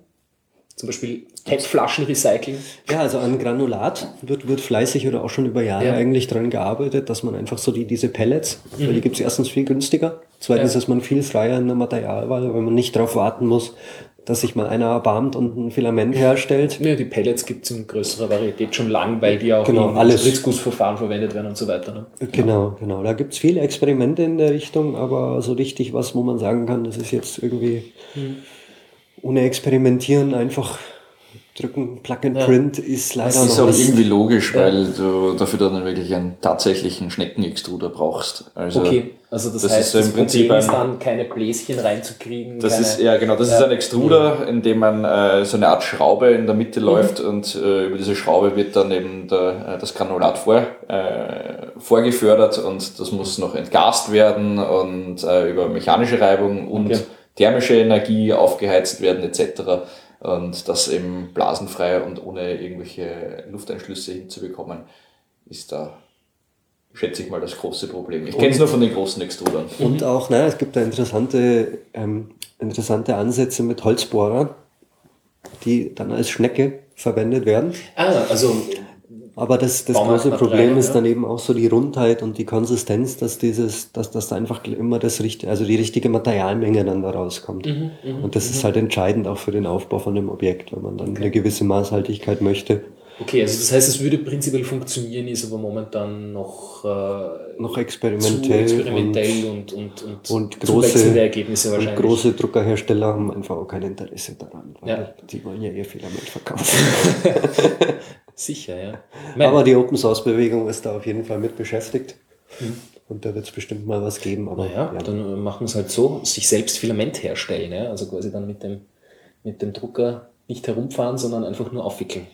Zum Beispiel PET-Flaschen recyceln? Ja, also an Granulat wird, wird fleißig oder auch schon über Jahre Ja. eigentlich dran gearbeitet, dass man einfach so die, diese Pellets, weil die gibt's erstens viel günstiger, zweitens Ja. ist man viel freier in der Materialwahl, weil man nicht darauf warten muss, dass sich mal einer erbarmt und ein Filament herstellt. Ja, die Pellets gibt es in größerer Varietät schon lang, weil die auch Genau, alles. Spritzgussverfahren verwendet werden und so weiter. Ne? Genau, genau. Da gibt's viele Experimente in der Richtung, aber so richtig was, wo man sagen kann, das ist jetzt irgendwie ohne Experimentieren einfach drücken, Plug and Print ist leider Das ist noch auch irgendwie logisch, weil du dafür dann wirklich einen tatsächlichen Schneckenextruder brauchst. Also Okay, also das, das heißt, ist so im das Prinzip Problem ist dann, keine Bläschen reinzukriegen. Das keine, ist, ja genau, das ist ein Extruder, in dem man äh, so eine Art Schraube in der Mitte läuft und äh, über diese Schraube wird dann eben der, äh, das Granulat vor, äh, vorgefördert und das muss noch entgast werden und äh, über mechanische Reibung und Okay. Thermische Energie aufgeheizt werden etc. Und das eben blasenfrei und ohne irgendwelche Lufteinschlüsse hinzubekommen, ist da, schätze ich mal, das große Problem. Ich kenne es nur von den großen Extrudern. Und auch, naja, es gibt da interessante, ähm, interessante Ansätze mit Holzbohrern. die dann als Schnecke verwendet werden. Ah, also Aber das, das große Problem ist dann eben auch so die Rundheit und die Konsistenz, dass dieses, dass, dass da einfach immer das richtige, also die richtige Materialmenge dann da rauskommt. Mhm, und das ist halt entscheidend auch für den Aufbau von dem Objekt, wenn man dann eine gewisse Maßhaltigkeit möchte. Okay, also das heißt, es würde prinzipiell funktionieren, ist aber momentan noch, äh, Noch experimentell, experimentell und, und, und, und zu große, Ergebnisse und wahrscheinlich. große Druckerhersteller haben einfach auch kein Interesse daran, weil Ja. die wollen ja ihr Filament verkaufen. Sicher, ja. Ich meine, aber die Open Source Bewegung ist da auf jeden Fall mit beschäftigt. Und da wird es bestimmt mal was geben. Aber naja, ja. dann äh, machen wir es halt so, sich selbst Filament herstellen, ja? also quasi dann mit dem, mit dem Drucker nicht herumfahren, sondern einfach nur aufwickeln.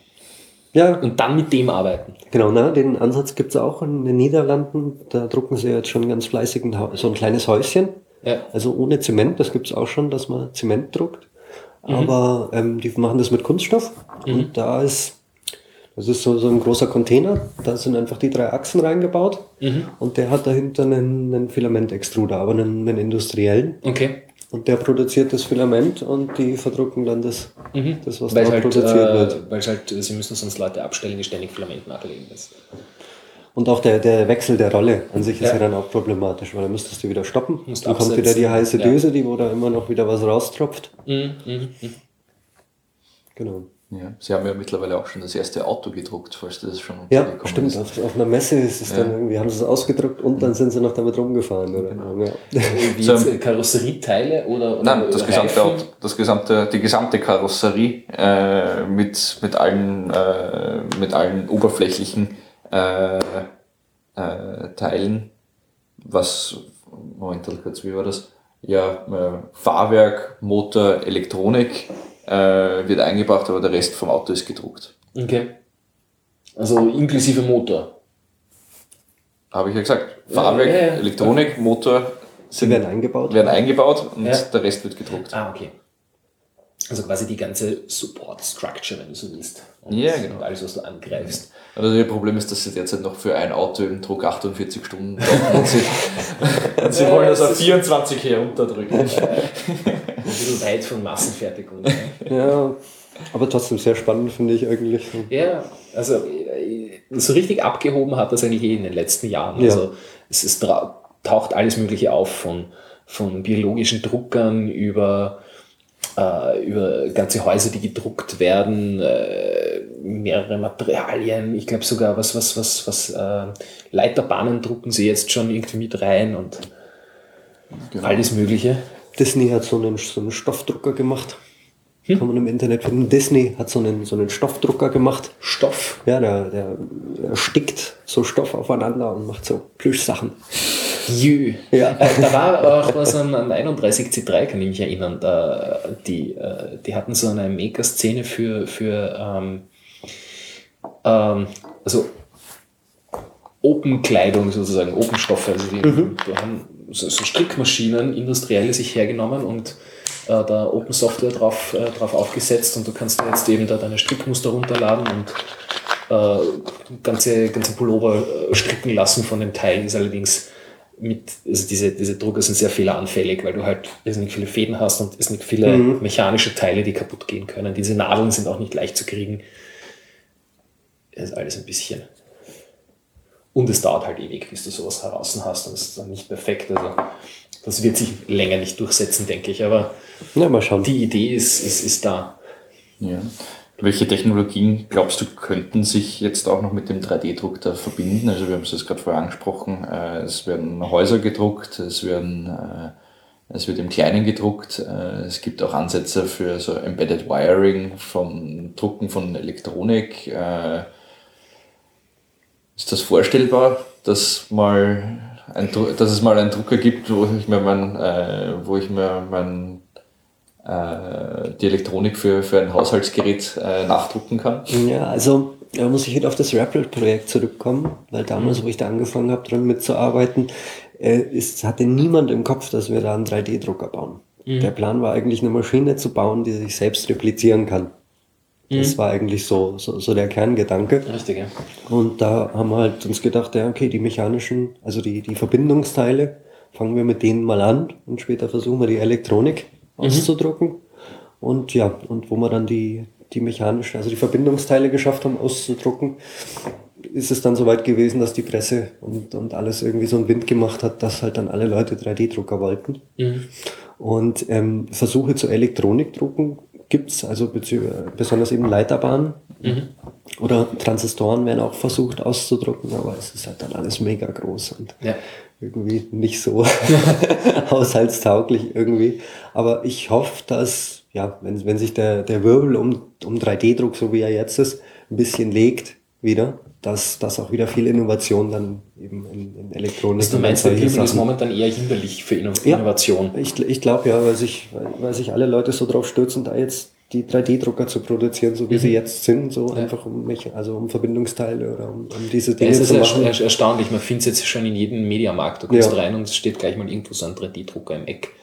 ja, Und dann mit dem arbeiten. Genau, na, den Ansatz gibt es auch in den Niederlanden. Da drucken sie jetzt schon ganz fleißig ein, so ein kleines Häuschen. Ja. Also ohne Zement, das gibt es auch schon, dass man Zement druckt. Aber ähm, die machen das mit Kunststoff. Und da ist, das ist so, so ein großer Container, da sind einfach die drei Achsen reingebaut. Und der hat dahinter einen, einen Filamentextruder, aber einen, einen industriellen. Okay. Und der produziert das Filament und die verdrucken dann das, das was Weil dort halt, produziert wird. äh, weil halt, äh, sie müssen sonst Leute abstellen, die ständig Filament nachlegen. Das. Und auch der, der Wechsel der Rolle an sich ist Ja. dann auch problematisch, weil dann müsstest du wieder stoppen. Musst dann kommt absetzen. wieder die heiße Ja. Düse, die wo da immer noch wieder was raustropft. Mhm, mhm, mhm. Genau. Ja. Sie haben ja mittlerweile auch schon das erste Auto gedruckt, falls das schon Ja, untergekommen stimmt. ist. Auf, auf einer Messe ist es dann irgendwie, haben sie es ausgedruckt und dann sind sie noch damit rumgefahren. Oder? Genau. Ja. Wie So- jetzt äh, Karosserieteile oder, oder Nein, das gesamte? Auto, das gesamte, die gesamte Karosserie äh, mit, mit, allen, äh, mit allen oberflächlichen äh, äh, Teilen, was, Moment kurz, wie war das? Ja, äh, Fahrwerk, Motor, Elektronik äh, wird eingebracht, aber der Rest vom Auto ist gedruckt. Okay. Also inklusive Motor. Habe ich ja gesagt. Fahrwerk, Ja, ja, ja. Elektronik, Motor Sie werden eingebaut. werden eingebaut und Ja. der Rest wird gedruckt. Ah, okay. Also quasi die ganze Support Structure, wenn du so willst. Und, Ja, genau. Und alles, was du angreifst. Also das Problem ist, dass sie derzeit noch für ein Auto im Druck 48 Stunden brauchen und sie, und sie Ja, wollen das auf ist- 24 herunterdrücken. Ein bisschen weit von Massenfertigung. ja. Ja, aber trotzdem sehr spannend, finde ich eigentlich. Ja, also äh, so richtig abgehoben hat das eigentlich eh in den letzten Jahren. Ja. Also es ist, taucht alles Mögliche auf, von, von biologischen Druckern über, äh, über ganze Häuser, die gedruckt werden, äh, mehrere Materialien. Ich glaube sogar, was, was, was, was äh, Leiterbahnen drucken sie jetzt schon irgendwie mit rein und alles Mögliche. Disney hat so einen, so einen Stoffdrucker gemacht. Hm? Kann man im Internet finden. Disney hat so einen, so einen Stoffdrucker gemacht. Stoff. Ja, der, der, der stickt so Stoff aufeinander und macht so Plüschsachen. Jü. Ja. Äh, da war auch was an, an 31C3, kann ich mich erinnern. Da, die, äh, die hatten so eine Maker-Szene für, für ähm, ähm, also Open-Kleidung sozusagen, Open-Stoffe. Also die, die haben so, so Strickmaschinen, industrielle sich hergenommen und äh, da Open-Software drauf, äh, drauf aufgesetzt und du kannst dir jetzt eben da deine Strickmuster runterladen und äh, ganze, ganze Pullover äh, stricken lassen von dem Teil, ist allerdings mit, also diese, diese Drucker sind sehr fehleranfällig, weil du halt nicht viele Fäden hast und es nicht viele mechanische Teile, die kaputt gehen können. Diese Nadeln sind auch nicht leicht zu kriegen. Das ist alles ein bisschen. Und es dauert halt ewig, bis du sowas heraus hast und es ist dann nicht perfekt. Also das wird sich länger nicht durchsetzen, denke ich. Aber schauen. die Idee ist, ist, ist da. Ja. Welche Technologien glaubst du könnten sich jetzt auch noch mit dem 3D-Druck da verbinden? Also wir haben es gerade vorher angesprochen, äh, es werden Häuser gedruckt, es werden äh, es wird im Kleinen gedruckt, äh, es gibt auch Ansätze für so Embedded Wiring vom Drucken von Elektronik. Äh, ist das vorstellbar, dass mal ein, dass es mal einen Drucker gibt, wo ich mir mein, äh, wo ich mir mein äh, die Elektronik für, für ein Haushaltsgerät äh, nachdrucken kann. Ja, also da muss ich wieder auf das Rappel-Projekt zurückkommen, weil damals, wo ich da angefangen habe, dran mitzuarbeiten, äh, ist, hatte niemand im Kopf, dass wir da einen 3D-Drucker bauen. Der Plan war eigentlich eine Maschine zu bauen, die sich selbst replizieren kann. Das war eigentlich so, so, so der Kerngedanke. Richtig, ja. Und da haben wir halt uns gedacht, ja, okay, die mechanischen, also die, die Verbindungsteile, fangen wir mit denen mal an und später versuchen wir die Elektronik auszudrucken. Und ja, und wo wir dann die, die mechanischen, also die Verbindungsteile geschafft haben auszudrucken, ist es dann soweit gewesen, dass die Presse und, und alles irgendwie so einen Wind gemacht hat, dass halt dann alle Leute 3D-Drucker wollten. Mhm. Und ähm, Versuche zu Elektronikdrucken gibt's also besonders eben Leiterbahnen mhm. oder Transistoren werden auch versucht auszudrucken, aber es ist halt dann alles mega groß und ja. Irgendwie nicht so haushaltstauglich irgendwie. Aber ich hoffe, dass, ja, wenn, wenn sich der, der Wirbel um, um 3D-Druck, so wie er jetzt ist, ein bisschen legt wieder, dass, dass auch wieder viel Innovation dann eben in, in Elektronik. Du meinst, der Himmel ist momentan eher hinderlich für Innovation? Ja, ich, ich glaube ja, weil sich, weil, weil sich alle Leute so drauf stürzen, da jetzt die 3D-Drucker zu produzieren, so wie mhm. sie jetzt sind, so ja. einfach um mich, also um Verbindungsteile oder um, um diese Dinge ja, es ist zu machen. erstaunlich, man findet es jetzt schon in jedem Mediamarkt. Du kommst ja. rein und es steht gleich mal irgendwo so ein 3D-Drucker im Eck.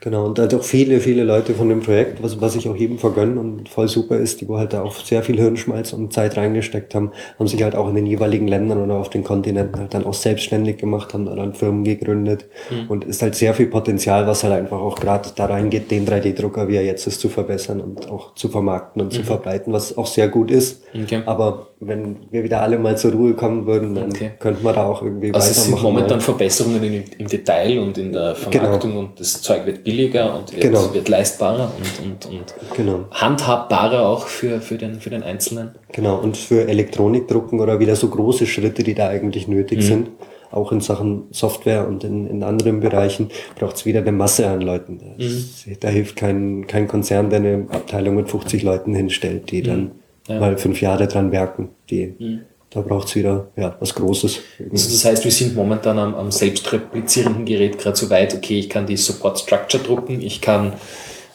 Genau, und halt auch viele, viele Leute von dem Projekt, was, was ich auch jedem vergönne und voll super ist, die wo halt da auch sehr viel Hirnschmalz und Zeit reingesteckt haben, haben sich halt auch in den jeweiligen Ländern oder auf den Kontinenten halt dann auch selbstständig gemacht, haben dann Firmen gegründet mhm. und ist halt sehr viel Potenzial, was halt einfach auch gerade da reingeht, den 3D-Drucker, wie er jetzt ist, zu verbessern und auch zu vermarkten und mhm. zu verbreiten, was auch sehr gut ist. Okay. Aber wenn wir wieder alle mal zur Ruhe kommen würden, dann okay. könnten wir da auch irgendwie also weitermachen. Also es sind momentan Verbesserungen im, im, Detail und in der Vermarktung genau. und das Zeug wird billiger und wird, genau. wird leistbarer und, und, und genau. handhabbarer auch für, für, den, für den Einzelnen. Genau, und für Elektronikdrucken oder wieder so große Schritte, die da eigentlich nötig mhm. sind, auch in Sachen Software und in, in anderen Bereichen, braucht es wieder eine Masse an Leuten. Das, mhm. Da hilft kein, kein Konzern, der eine Abteilung mit 50 Leuten hinstellt, die mhm. dann ja. mal fünf Jahre dran werken. Die, mhm. Da braucht es wieder ja, was Großes. Also das heißt, wir sind momentan am, am selbstreplizierenden Gerät gerade so weit, okay, ich kann die Support Structure drucken, ich kann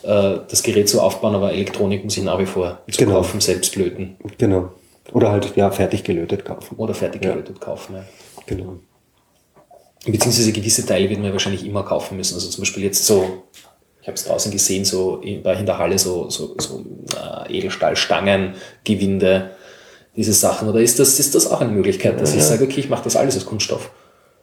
äh, das Gerät so aufbauen, aber Elektronik muss ich nach wie vor zu genau. kaufen, selbst löten. Genau. Oder halt ja fertig gelötet kaufen. Oder fertig gelötet ja. kaufen, ja. Genau. Beziehungsweise gewisse Teile wird man wahrscheinlich immer kaufen müssen. Also zum Beispiel jetzt so ich habe es draußen gesehen, so in, in der Halle so, so, so äh, Edelstahlstangen, Gewinde, diese Sachen. Oder ist das, ist das auch eine Möglichkeit, dass ja, ich sage, okay, ich mache das alles aus Kunststoff?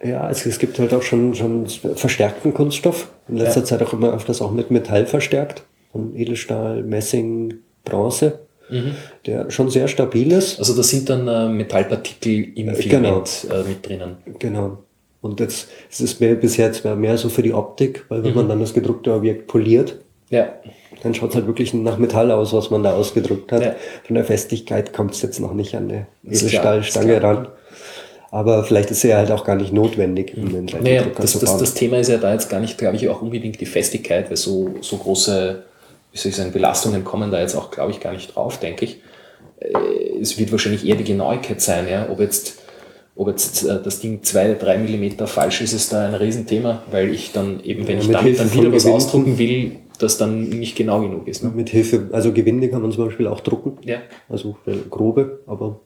Ja, also es gibt halt auch schon, schon verstärkten Kunststoff. In letzter ja. Zeit auch immer öfters auch mit Metall verstärkt. Von Edelstahl, Messing, Bronze. Mhm. Der schon sehr stabil ist. Also da sind dann äh, Metallpartikel im äh, Filament genau. äh, mit drinnen. Genau. Und jetzt ist es mehr, bis jetzt mehr so für die Optik, weil wenn mhm. man dann das gedruckte Objekt poliert, ja. dann schaut es halt wirklich nach Metall aus, was man da ausgedruckt hat. Ja. Von der Festigkeit kommt es jetzt noch nicht an eine Edelstahlstange ran. Aber vielleicht ist sie ja halt auch gar nicht notwendig. Um den naja, das, das, das Thema ist ja da jetzt gar nicht, glaube ich, auch unbedingt die Festigkeit, weil so, so große wie soll ich sagen, Belastungen kommen da jetzt auch, glaube ich, gar nicht drauf, denke ich. Äh, es wird wahrscheinlich eher die Genauigkeit sein, ja, ob jetzt ob jetzt äh, das Ding zwei, drei Millimeter falsch ist, ist da ein Riesenthema, weil ich dann eben, wenn ja, ich damit dann wieder was Gewinden, ausdrucken will, das dann nicht genau genug ist. Ne? Mit Hilfe, also Gewinde kann man zum Beispiel auch drucken. Ja. Also grobe, aber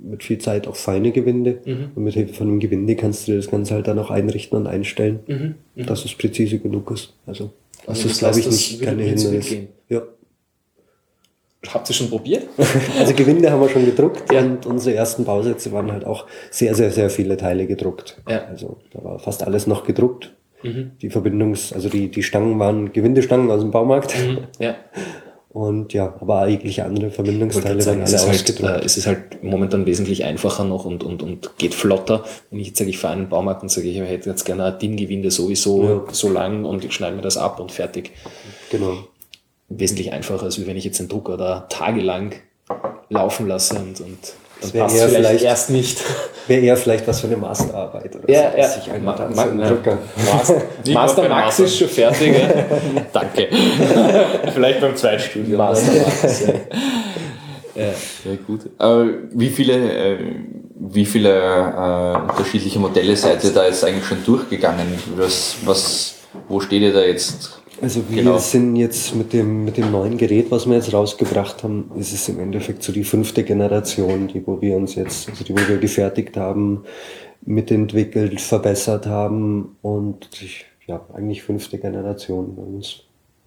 mit viel Zeit auch feine Gewinde. Mhm. Und mit Hilfe von einem Gewinde kannst du das Ganze halt dann auch einrichten und einstellen, mhm. Mhm. dass es präzise genug ist. Also das also ist, glaube ich, nicht keine Hindernis. Ja. Habt ihr schon probiert? Also Gewinde haben wir schon gedruckt ja. und unsere ersten Bausätze waren halt auch sehr, sehr, sehr viele Teile gedruckt. Ja. Also da war fast alles noch gedruckt. Mhm. Die Verbindungs-, also die, die Stangen waren Gewindestangen aus dem Baumarkt. Mhm. Ja. Und ja, aber jegliche andere Verbindungsteile sagen, waren alle es ist, halt, äh, es ist halt momentan wesentlich einfacher noch und, und, und geht flotter. Wenn ich jetzt sage, ich fahre einen Baumarkt und sage, ich hätte jetzt gerne ein DIN-Gewinde sowieso ja. so lang und ich schneide mir das ab und fertig. Genau wesentlich einfacher, als wenn ich jetzt den Drucker da tagelang laufen lasse und, und das wäre eher vielleicht, vielleicht, erst nicht. Wäre eher vielleicht was für eine Masterarbeit oder ja, so. Ja, sich Ma Ma Drucker. Master, Master Max ist schon fertig. Danke. vielleicht beim Zweitstudium. Master Max. Ja. ja. Sehr gut. Aber wie viele, äh, wie viele äh, unterschiedliche Modelle seid ihr da jetzt eigentlich schon durchgegangen? Was, was, wo steht ihr da jetzt also wir genau. sind jetzt mit dem, mit dem neuen Gerät, was wir jetzt rausgebracht haben, ist es im Endeffekt so die fünfte Generation, die wo wir uns jetzt, also die wo wir gefertigt haben, mitentwickelt, verbessert haben und ja, eigentlich fünfte Generation. Wir haben uns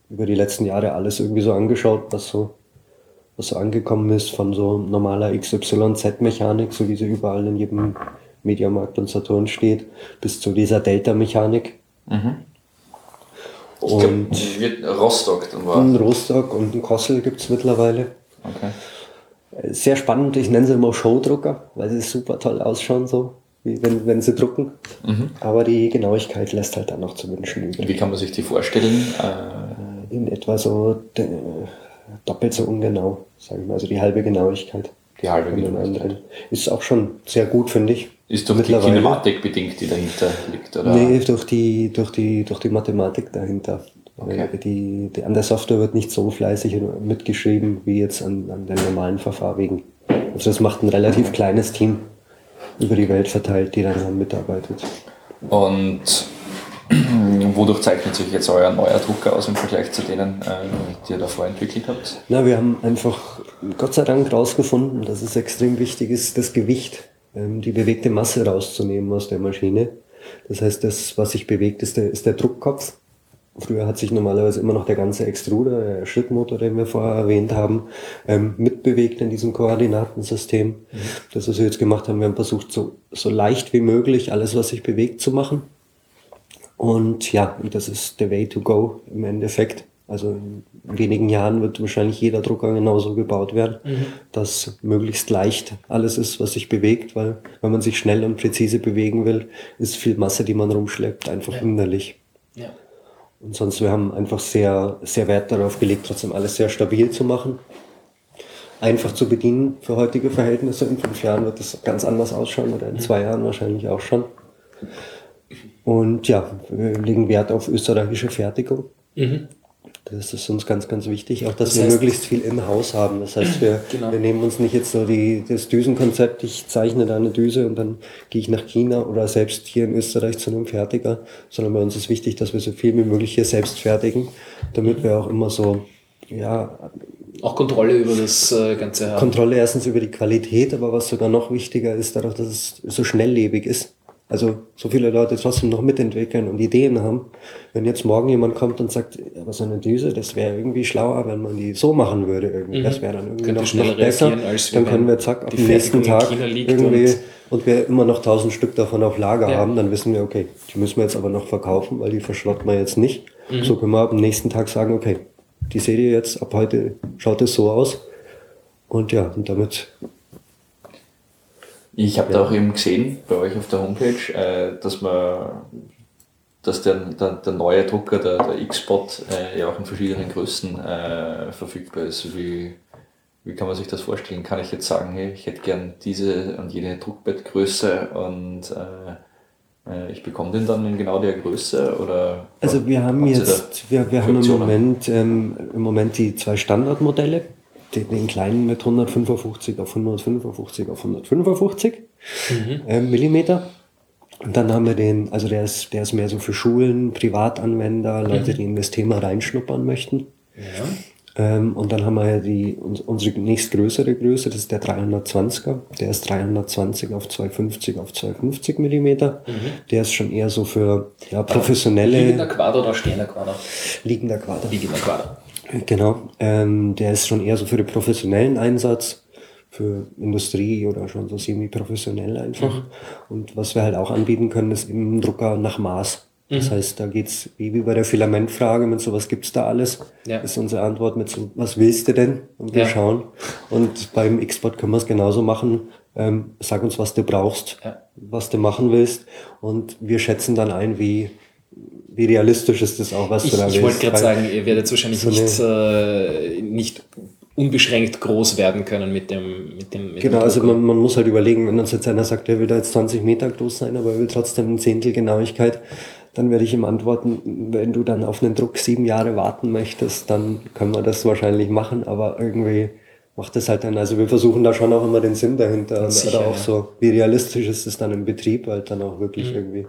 über die letzten Jahre alles irgendwie so angeschaut, was so, was so angekommen ist von so normaler XYZ-Mechanik, so wie sie überall in jedem Mediamarkt und Saturn steht, bis zu dieser Delta-Mechanik. Mhm Und Ich glaub, Rostock dann war. in Rostock und in Kossel gibt es mittlerweile. Okay. Sehr spannend, ich nenne sie immer Showdrucker, weil sie super toll ausschauen, so wie wenn, wenn sie drucken. Aber die Genauigkeit lässt halt dann noch zu wünschen übrig. Wie kann man sich die vorstellen? Äh, In etwa so doppelt so ungenau, sagen wir, also die halbe Genauigkeit. die halbe Genauigkeit. Ist auch schon sehr gut, finde ich. Ist doch die Kinematik bedingt, die dahinter liegt, oder? Nee, durch die, durch die, durch die Mathematik dahinter. Okay. Die, die, an der Software wird nicht so fleißig mitgeschrieben wie jetzt an, an den normalen Verfahrwegen. Also das macht ein relativ kleines Team über die Welt verteilt, die daran mitarbeitet. Und wodurch zeichnet sich jetzt euer neuer Drucker aus im Vergleich zu denen, äh, die ihr davor entwickelt habt? Na, wir haben einfach Gott sei Dank rausgefunden, dass es extrem wichtig ist, das Gewicht, die bewegte Masse rauszunehmen aus der Maschine. Das heißt, das, was sich bewegt, ist der, ist der Druckkopf. Früher hat sich normalerweise immer noch der ganze Extruder, der Schrittmotor, den wir vorher erwähnt haben, ähm, mitbewegt in diesem Koordinatensystem. Das, was wir jetzt gemacht haben, wir haben versucht, so, so leicht wie möglich alles, was sich bewegt, zu machen. Und ja, das ist the way to go im Endeffekt. Also in wenigen Jahren wird wahrscheinlich jeder Drucker genauso gebaut werden, dass möglichst leicht alles ist, was sich bewegt, weil wenn man sich schnell und präzise bewegen will, ist viel Masse, die man rumschleppt, einfach hinderlich. Ja. Und sonst, wir haben einfach sehr, sehr Wert darauf gelegt, trotzdem alles sehr stabil zu machen. Einfach zu bedienen für heutige Verhältnisse. In fünf Jahren wird das ganz anders ausschauen oder in zwei Jahren wahrscheinlich auch schon. Und ja, wir legen Wert auf österreichische Fertigung. Das ist uns ganz, ganz wichtig. Auch, dass Das wir heißt- möglichst viel in-house haben. Das heißt, wir, Genau. wir nehmen uns nicht jetzt so die, das Düsenkonzept, ich zeichne da eine Düse und dann gehe ich nach China oder selbst hier in Österreich zu einem Fertiger, sondern bei uns ist wichtig, dass wir so viel wie möglich hier selbst fertigen, damit wir auch immer so, ja, Auch Kontrolle über das äh, Ganze haben. Kontrolle erstens über die Qualität, aber was sogar noch wichtiger ist, dadurch, dass es so schnelllebig ist. Also so viele Leute trotzdem noch mitentwickeln und Ideen haben. Wenn jetzt morgen jemand kommt und sagt, aber so eine Düse, das wäre irgendwie schlauer, wenn man die so machen würde. Irgendwie. Das wäre dann irgendwie Mhm. Könnte noch, noch besser. Dann können wir zack auf den nächsten Tag irgendwie und- und, wir immer noch tausend Stück davon auf Lager Ja. haben, dann wissen wir, okay, die müssen wir jetzt aber noch verkaufen, weil die verschrotten wir jetzt nicht. Mhm. So können wir am nächsten Tag sagen, okay, die Serie jetzt ab heute schaut es so aus. Und ja, und damit Ich habe da auch eben gesehen bei euch auf der Homepage, äh, dass man dass der, der, der neue Drucker, der, der X-Bot, äh, ja auch in verschiedenen Größen äh, verfügbar ist. Wie, wie kann man sich das vorstellen? Kann ich jetzt sagen, hey, ich hätte gern diese und jene Druckbettgröße und äh, äh, ich bekomme den dann in genau der Größe? Oder Also wir haben jetzt, wir, wir haben im? Moment, ähm, im Moment die zwei Standardmodelle, den, kleinen mit 155 auf 155 auf 155 ähm, Millimeter. Und dann haben wir den, also der ist, der ist mehr so für Schulen, Privatanwender, Leute, die in das Thema reinschnuppern möchten. Ähm, und dann haben wir ja die, uns, unsere nächstgrößere Größe, das ist der 320er. Der ist 320 auf 250 auf 250 Millimeter. Der ist schon eher so für ja, professionelle Liegender Quader oder stehender Quader? liegender Quader. Liegender Quader. Genau. Ähm, der ist schon eher so für den professionellen Einsatz, für Industrie oder schon so semi-professionell einfach. Und was wir halt auch anbieten können, ist eben Drucker nach Maß. Das heißt, da geht's wie, wie bei der Filamentfrage, mit sowas gibt's da alles. Ja. Ist unsere Antwort mit so, was willst du denn? Und wir Ja. schauen. Und beim X-Bot können wir es genauso machen. Ähm, sag uns, was du brauchst, Ja. was du machen willst. Und wir schätzen dann ein, wie, wie realistisch ist das auch, was Ich, du da ich wollte gerade sagen, ihr werdet wahrscheinlich so nicht, äh, nicht unbeschränkt groß werden können mit dem, mit dem, mit Genau, dem also man, man muss halt überlegen, wenn uns jetzt einer sagt, er will da jetzt 20 Meter groß sein, aber er will trotzdem ein Zehntel Genauigkeit, dann werde ich ihm antworten, wenn du dann auf einen Druck sieben Jahre warten möchtest, dann können wir das wahrscheinlich machen, aber irgendwie macht das halt dann, also wir versuchen da schon auch immer den Sinn dahinter und Sicher, oder auch ja. Mhm. so, wie realistisch ist es dann im Betrieb, halt dann auch wirklich irgendwie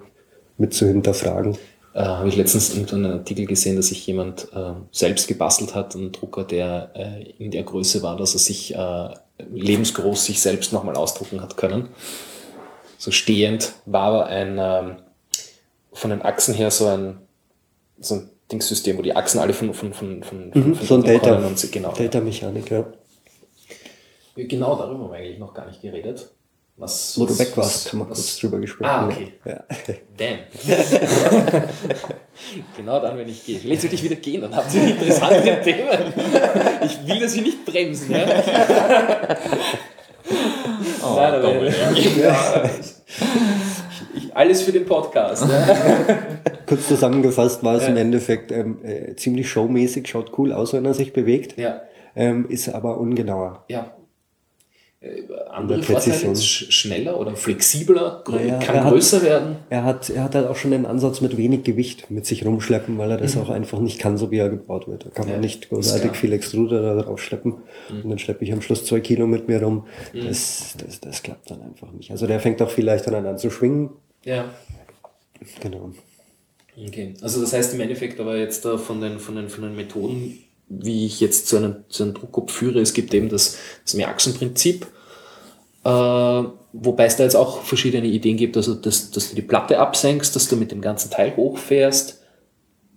mit zu hinterfragen. Äh, habe ich letztens irgendwo einen Artikel gesehen, dass sich jemand äh, selbst gebastelt hat, einen Drucker, der äh, in der Größe war, dass er sich äh, lebensgroß sich selbst nochmal ausdrucken hat können. So stehend war aber ein ähm, von den Achsen her so ein so ein Dingssystem, wo die Achsen alle von von von von, von, von so ein Delta, und genau. Delta-Mechanik, ja. Genau darüber haben wir eigentlich noch gar nicht geredet. Was, Wo du weg warst, haben wir kurz drüber gesprochen. Ah, okay. Ja. Damn. genau dann, wenn ich gehe. Vielleicht sollte ich wieder gehen, dann habt ihr interessante Themen. Ich will, dass Sie nicht bremsen. Ja? Oh, Nein, aber ja, ich, ich, alles für den Podcast. Ja? Kurz zusammengefasst war es im Endeffekt ähm, äh, ziemlich showmäßig, schaut cool aus, wenn er sich bewegt, ähm, ist aber ungenauer. ja. Äh, Andere der Vorteile schneller oder flexibler, Naja, kann er hat- größer werden. Er hat, er hat halt auch schon den Ansatz mit wenig Gewicht mit sich rumschleppen, weil er das auch einfach nicht kann, so wie er gebaut wird. Da kann Ja, man nicht großartig viel Extruder da drauf schleppen. Und dann schleppe ich am Schluss zwei Kilo mit mir rum. Das, das, das klappt dann einfach nicht. Also der fängt auch viel leichter dann an zu schwingen. Ja. Genau. Okay. Also das heißt im Endeffekt aber jetzt da von den, von den, von den Methoden, wie ich jetzt zu einem, zu einem Druckkopf führe, es gibt eben das, das Mehrachsenprinzip, äh, wobei es da jetzt auch verschiedene Ideen gibt, also dass, dass du die Platte absenkst, dass du mit dem ganzen Teil hochfährst,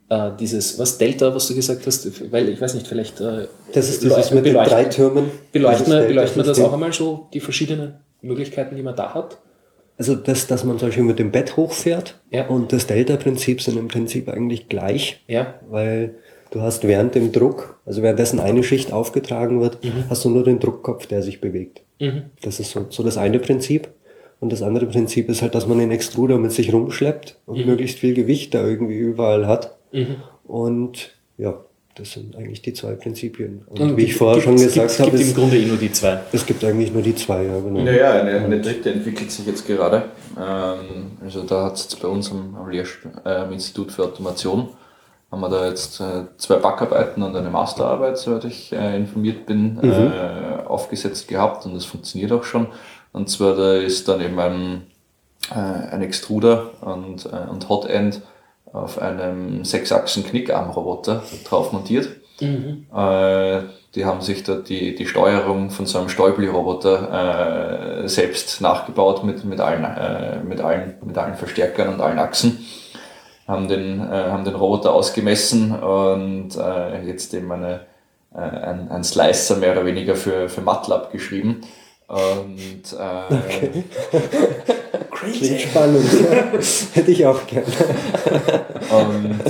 äh, dieses, was, Delta, was du gesagt hast, weil ich weiß nicht, vielleicht äh, Das ist dieses mit den drei Türmen. Beleuchten wir, beleuchten wir das auch einmal so, die verschiedenen Möglichkeiten, die man da hat? Also das, dass man zum Beispiel mit dem Bett hochfährt Ja. und das Delta-Prinzip sind im Prinzip eigentlich gleich. Ja. Weil du hast während dem Druck, also währenddessen eine Schicht aufgetragen wird, hast du nur den Druckkopf, der sich bewegt. Mhm. Das ist so, so das eine Prinzip. Und das andere Prinzip ist halt, dass man den Extruder mit sich rumschleppt und möglichst viel Gewicht da irgendwie überall hat. Mhm. Und ja, das sind eigentlich die zwei Prinzipien. Und, Und wie ich vorher schon gesagt Es habe, gibt im es, Grunde eh nur die zwei. es gibt eigentlich nur die zwei. Ja, genau. Naja, eine, eine dritte entwickelt sich jetzt gerade. Ähm, also da hat es jetzt bei uns am, am, Lehrst- äh, am Institut für Automation haben wir da jetzt äh, zwei Backarbeiten und eine Masterarbeit, soweit ich äh, informiert bin, äh, aufgesetzt gehabt und das funktioniert auch schon. Und zwar da ist dann eben ein, äh, ein Extruder und, äh, und Hot End auf einem sechsachsen Knickarmroboter drauf montiert. Äh, die haben sich da die, die Steuerung von so einem Stäubli-Roboter selbst nachgebaut mit, mit, allen, mit, allen, mit allen Verstärkern und allen Achsen. Haben den, äh, haben den Roboter ausgemessen und äh, jetzt eben eine, äh, ein, ein Slicer mehr oder weniger für, für MATLAB geschrieben. Und äh, Klingt spannend. Hätte ich auch gern. Und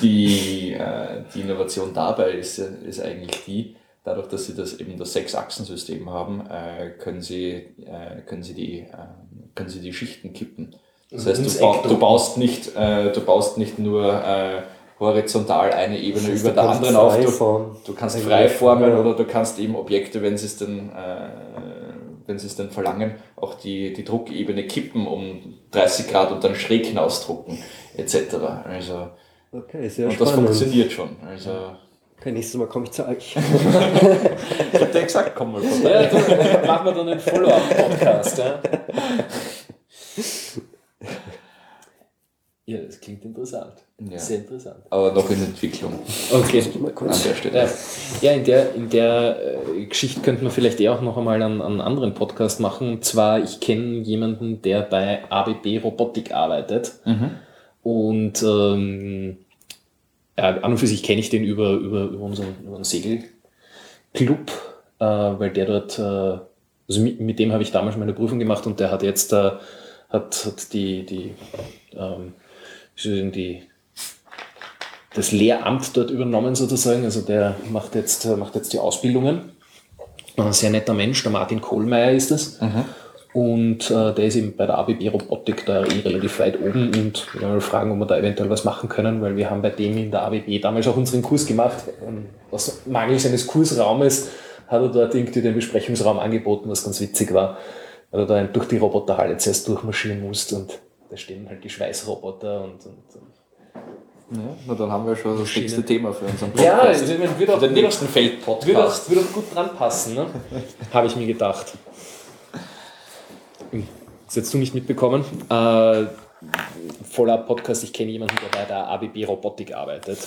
die, äh, die Innovation dabei ist, ist eigentlich die, dadurch, dass sie das eben das Sechs-Achsen-System haben, äh, können, sie, äh, können, sie die, äh, können sie die Schichten kippen. Das heißt, du, Eck du, baust nicht, äh, du baust nicht nur äh, horizontal eine Ebene Das heißt, über du der anderen auf. Du, du kannst frei formen ja. oder du kannst eben Objekte, wenn sie es denn, äh, wenn sie es denn verlangen, auch die, die Druckebene kippen um 30 Grad und dann schräg hinausdrucken, etc. Also, Okay, sehr und das spannend. funktioniert schon. Also, Okay, nächstes Mal komme ich zu euch. ich hab dir gesagt, komm mal vorbei. Ja, dann machen wir dann einen Follow-up-Podcast. Ja. ja, das klingt interessant. Ja. Sehr interessant. Aber noch in Entwicklung Okay. an der Stelle. Ja, in der, in der äh, Geschichte könnten wir vielleicht eh auch noch einmal einen, einen anderen Podcast machen. Und zwar, ich kenne jemanden, der bei ABB Robotik arbeitet. Und ähm, ja, an und für sich kenne ich den über, über, über, unseren, über unseren Segelclub, äh, weil der dort, äh, also mit, mit dem habe ich damals meine Prüfung gemacht und der hat jetzt äh, hat, hat die, die, ähm, die das Lehramt dort übernommen sozusagen. Also der macht jetzt, äh, macht jetzt die Ausbildungen. Ein sehr netter Mensch, der Martin Kohlmeier ist das. Und äh, der ist eben bei der ABB Robotik da eh relativ weit oben und wir mal fragen, ob wir da eventuell was machen können, weil wir haben bei dem in der ABB damals auch unseren Kurs gemacht. Ähm, Aus mangels eines Kursraumes hat er dort irgendwie den Besprechungsraum angeboten, was ganz witzig war, weil er da durch die Roboterhalle zuerst durchmarschieren musste und da stehen halt die Schweißroboter und, und, und Ja, na, dann haben wir schon das nächste Thema für unseren ja, Podcast. also, ich meine, wird auch, den nächsten Feldpodcast. wird auch, wird auch gut dran passen, ne? habe ich mir gedacht. Das hättest du nicht mitbekommen. Äh, voller Podcast, ich kenne jemanden, der bei der ABB Robotik arbeitet.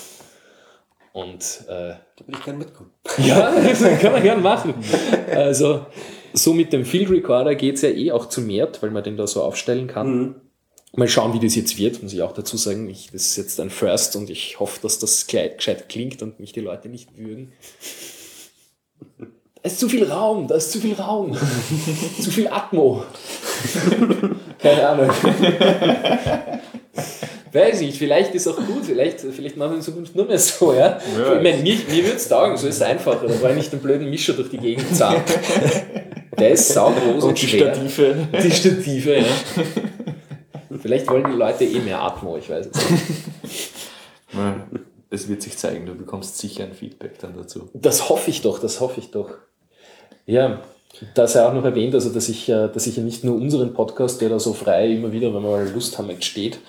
Und äh, Da würde ich gerne mitkommen. ja, das kann man gern machen. Also, so mit dem Field Recorder geht es ja eh auch zu Mert, weil man den da so aufstellen kann. Mal schauen, wie das jetzt wird, muss ich auch dazu sagen. Ich, das ist jetzt ein First und ich hoffe, dass das gescheit, klingt und mich die Leute nicht würgen. es ist zu viel Raum, da ist zu viel Raum, zu viel Atmo. Keine Ahnung. Weiß ich, vielleicht ist auch gut, vielleicht, vielleicht machen wir in Zukunft nur mehr so, ja. Ja. Ich meine, mir, mir würde es taugen, so ist es einfacher, da war ich nicht den blöden Mischer durch die Gegend zahlen. Der ist saugroß und, Und die schwer. Stative. Die Stative, ja. Vielleicht wollen die Leute eh mehr Atmo, ich weiß es nicht. Es wird sich zeigen, du bekommst sicher ein Feedback dann dazu. Das hoffe ich doch, das hoffe ich doch. Ja, da sei auch noch erwähnt, also dass ich, äh, dass ich ja nicht nur unseren Podcast, der da so frei immer wieder, wenn wir mal Lust haben, entsteht,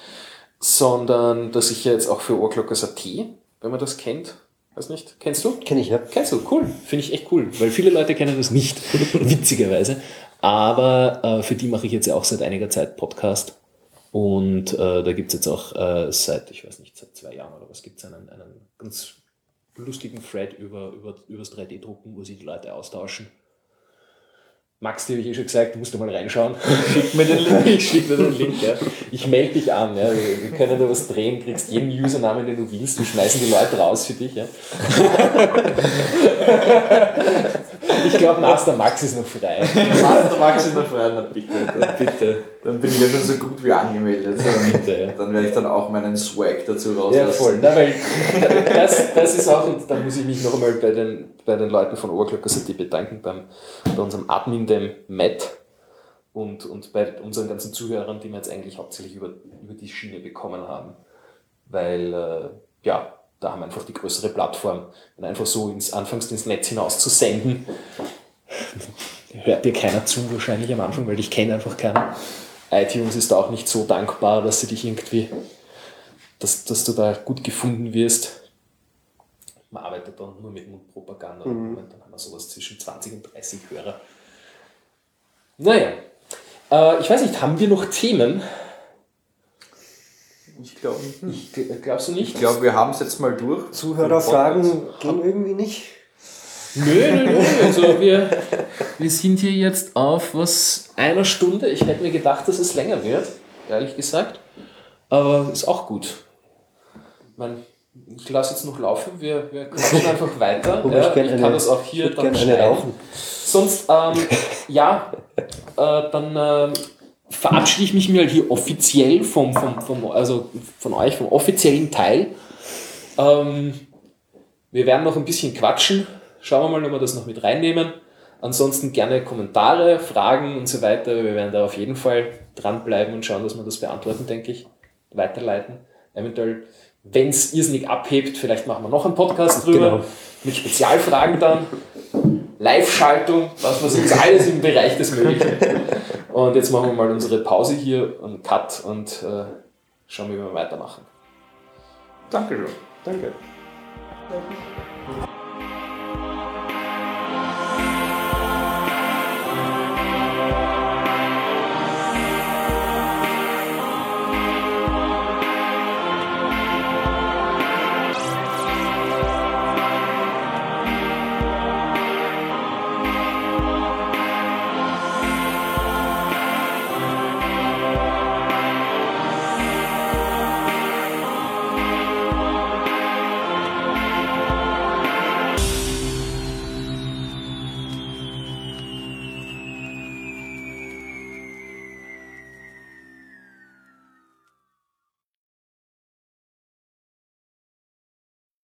sondern dass ich ja jetzt auch für Ohrglockers.at, wenn man das kennt, weiß nicht, kennst du? Kenne ich ja. Kennst du, cool. Finde ich echt cool, weil viele Leute kennen das nicht, witzigerweise. Aber äh, für die mache ich jetzt ja auch seit einiger Zeit Podcast. Und äh, da gibt es jetzt auch äh, seit, ich weiß nicht, seit zwei Jahren oder was, gibt es einen, einen ganz lustigen Thread über, über, über das 3D-Drucken, wo sich die Leute austauschen. Max, dir habe ich eh schon gesagt, du musst da mal reinschauen. Schick mir den Link. Ich schicke dir den Link, ja. Ich melde dich an, ja. Wir, wir können da was drehen, kriegst jeden Username, den du willst, wir schmeißen die Leute raus für dich, ja. Ich glaube, Master Max ist noch frei. Master Max ist noch frei, na bitte. Dann, Bitte. dann bin ich ja schon so gut wie angemeldet. Bitte, ja. Dann werde ich dann auch meinen Swag dazu Ja, rauslassen. voll. Na, weil das, das ist auch, da muss ich mich noch einmal bei den, bei den Leuten von Ohrglocker City bedanken, beim, bei unserem Admin, dem Matt, und, und bei unseren ganzen Zuhörern, die wir jetzt eigentlich hauptsächlich über, über die Schiene bekommen haben. Weil, äh, ja, da haben wir einfach die größere Plattform. Und einfach so ins, anfangs ins Netz hinaus zu senden, hört dir keiner zu wahrscheinlich am Anfang, weil dich kennt einfach keiner. iTunes ist da auch nicht so dankbar, dass sie dich irgendwie dass, dass du da gut gefunden wirst. Man arbeitet dann nur mit Mundpropaganda. Und dann haben wir sowas zwischen 20 und 30 Hörer. Naja, äh, ich weiß nicht, haben wir noch Themen? Ich glaube, Ich, gl- glaubst du nicht? ich glaub, wir haben es jetzt mal durch. Zuhörerfragen gehen irgendwie nicht. Nö, nö, nö. Also wir, wir sind hier jetzt auf was einer Stunde. Ich hätte mir gedacht, dass es länger wird, ehrlich gesagt. Aber ist auch gut. Ich, mein, ich lasse jetzt noch laufen, wir, wir quatschen einfach weiter. Oh, ja, ich gern ich kann eine- das auch ich hier dann schneiden. rauchen. Sonst, ähm, ja, äh, dann ähm, verabschiede ich mich mal hier offiziell vom, vom, vom, also von euch, vom offiziellen Teil. Ähm, wir werden noch ein bisschen quatschen. Schauen wir mal, ob wir das noch mit reinnehmen. Ansonsten gerne Kommentare, Fragen und so weiter. Wir werden da auf jeden Fall dranbleiben und schauen, dass wir das beantworten, denke ich. Weiterleiten. Eventuell, wenn es irrsinnig abhebt, vielleicht machen wir noch einen Podcast drüber. Genau. Mit Spezialfragen dann. Live-Schaltung, was was ist alles im Bereich des Möglichen. Und jetzt machen wir mal unsere Pause hier, einen Cut und äh, schauen, wie wir weitermachen. Danke schön. Danke. Danke.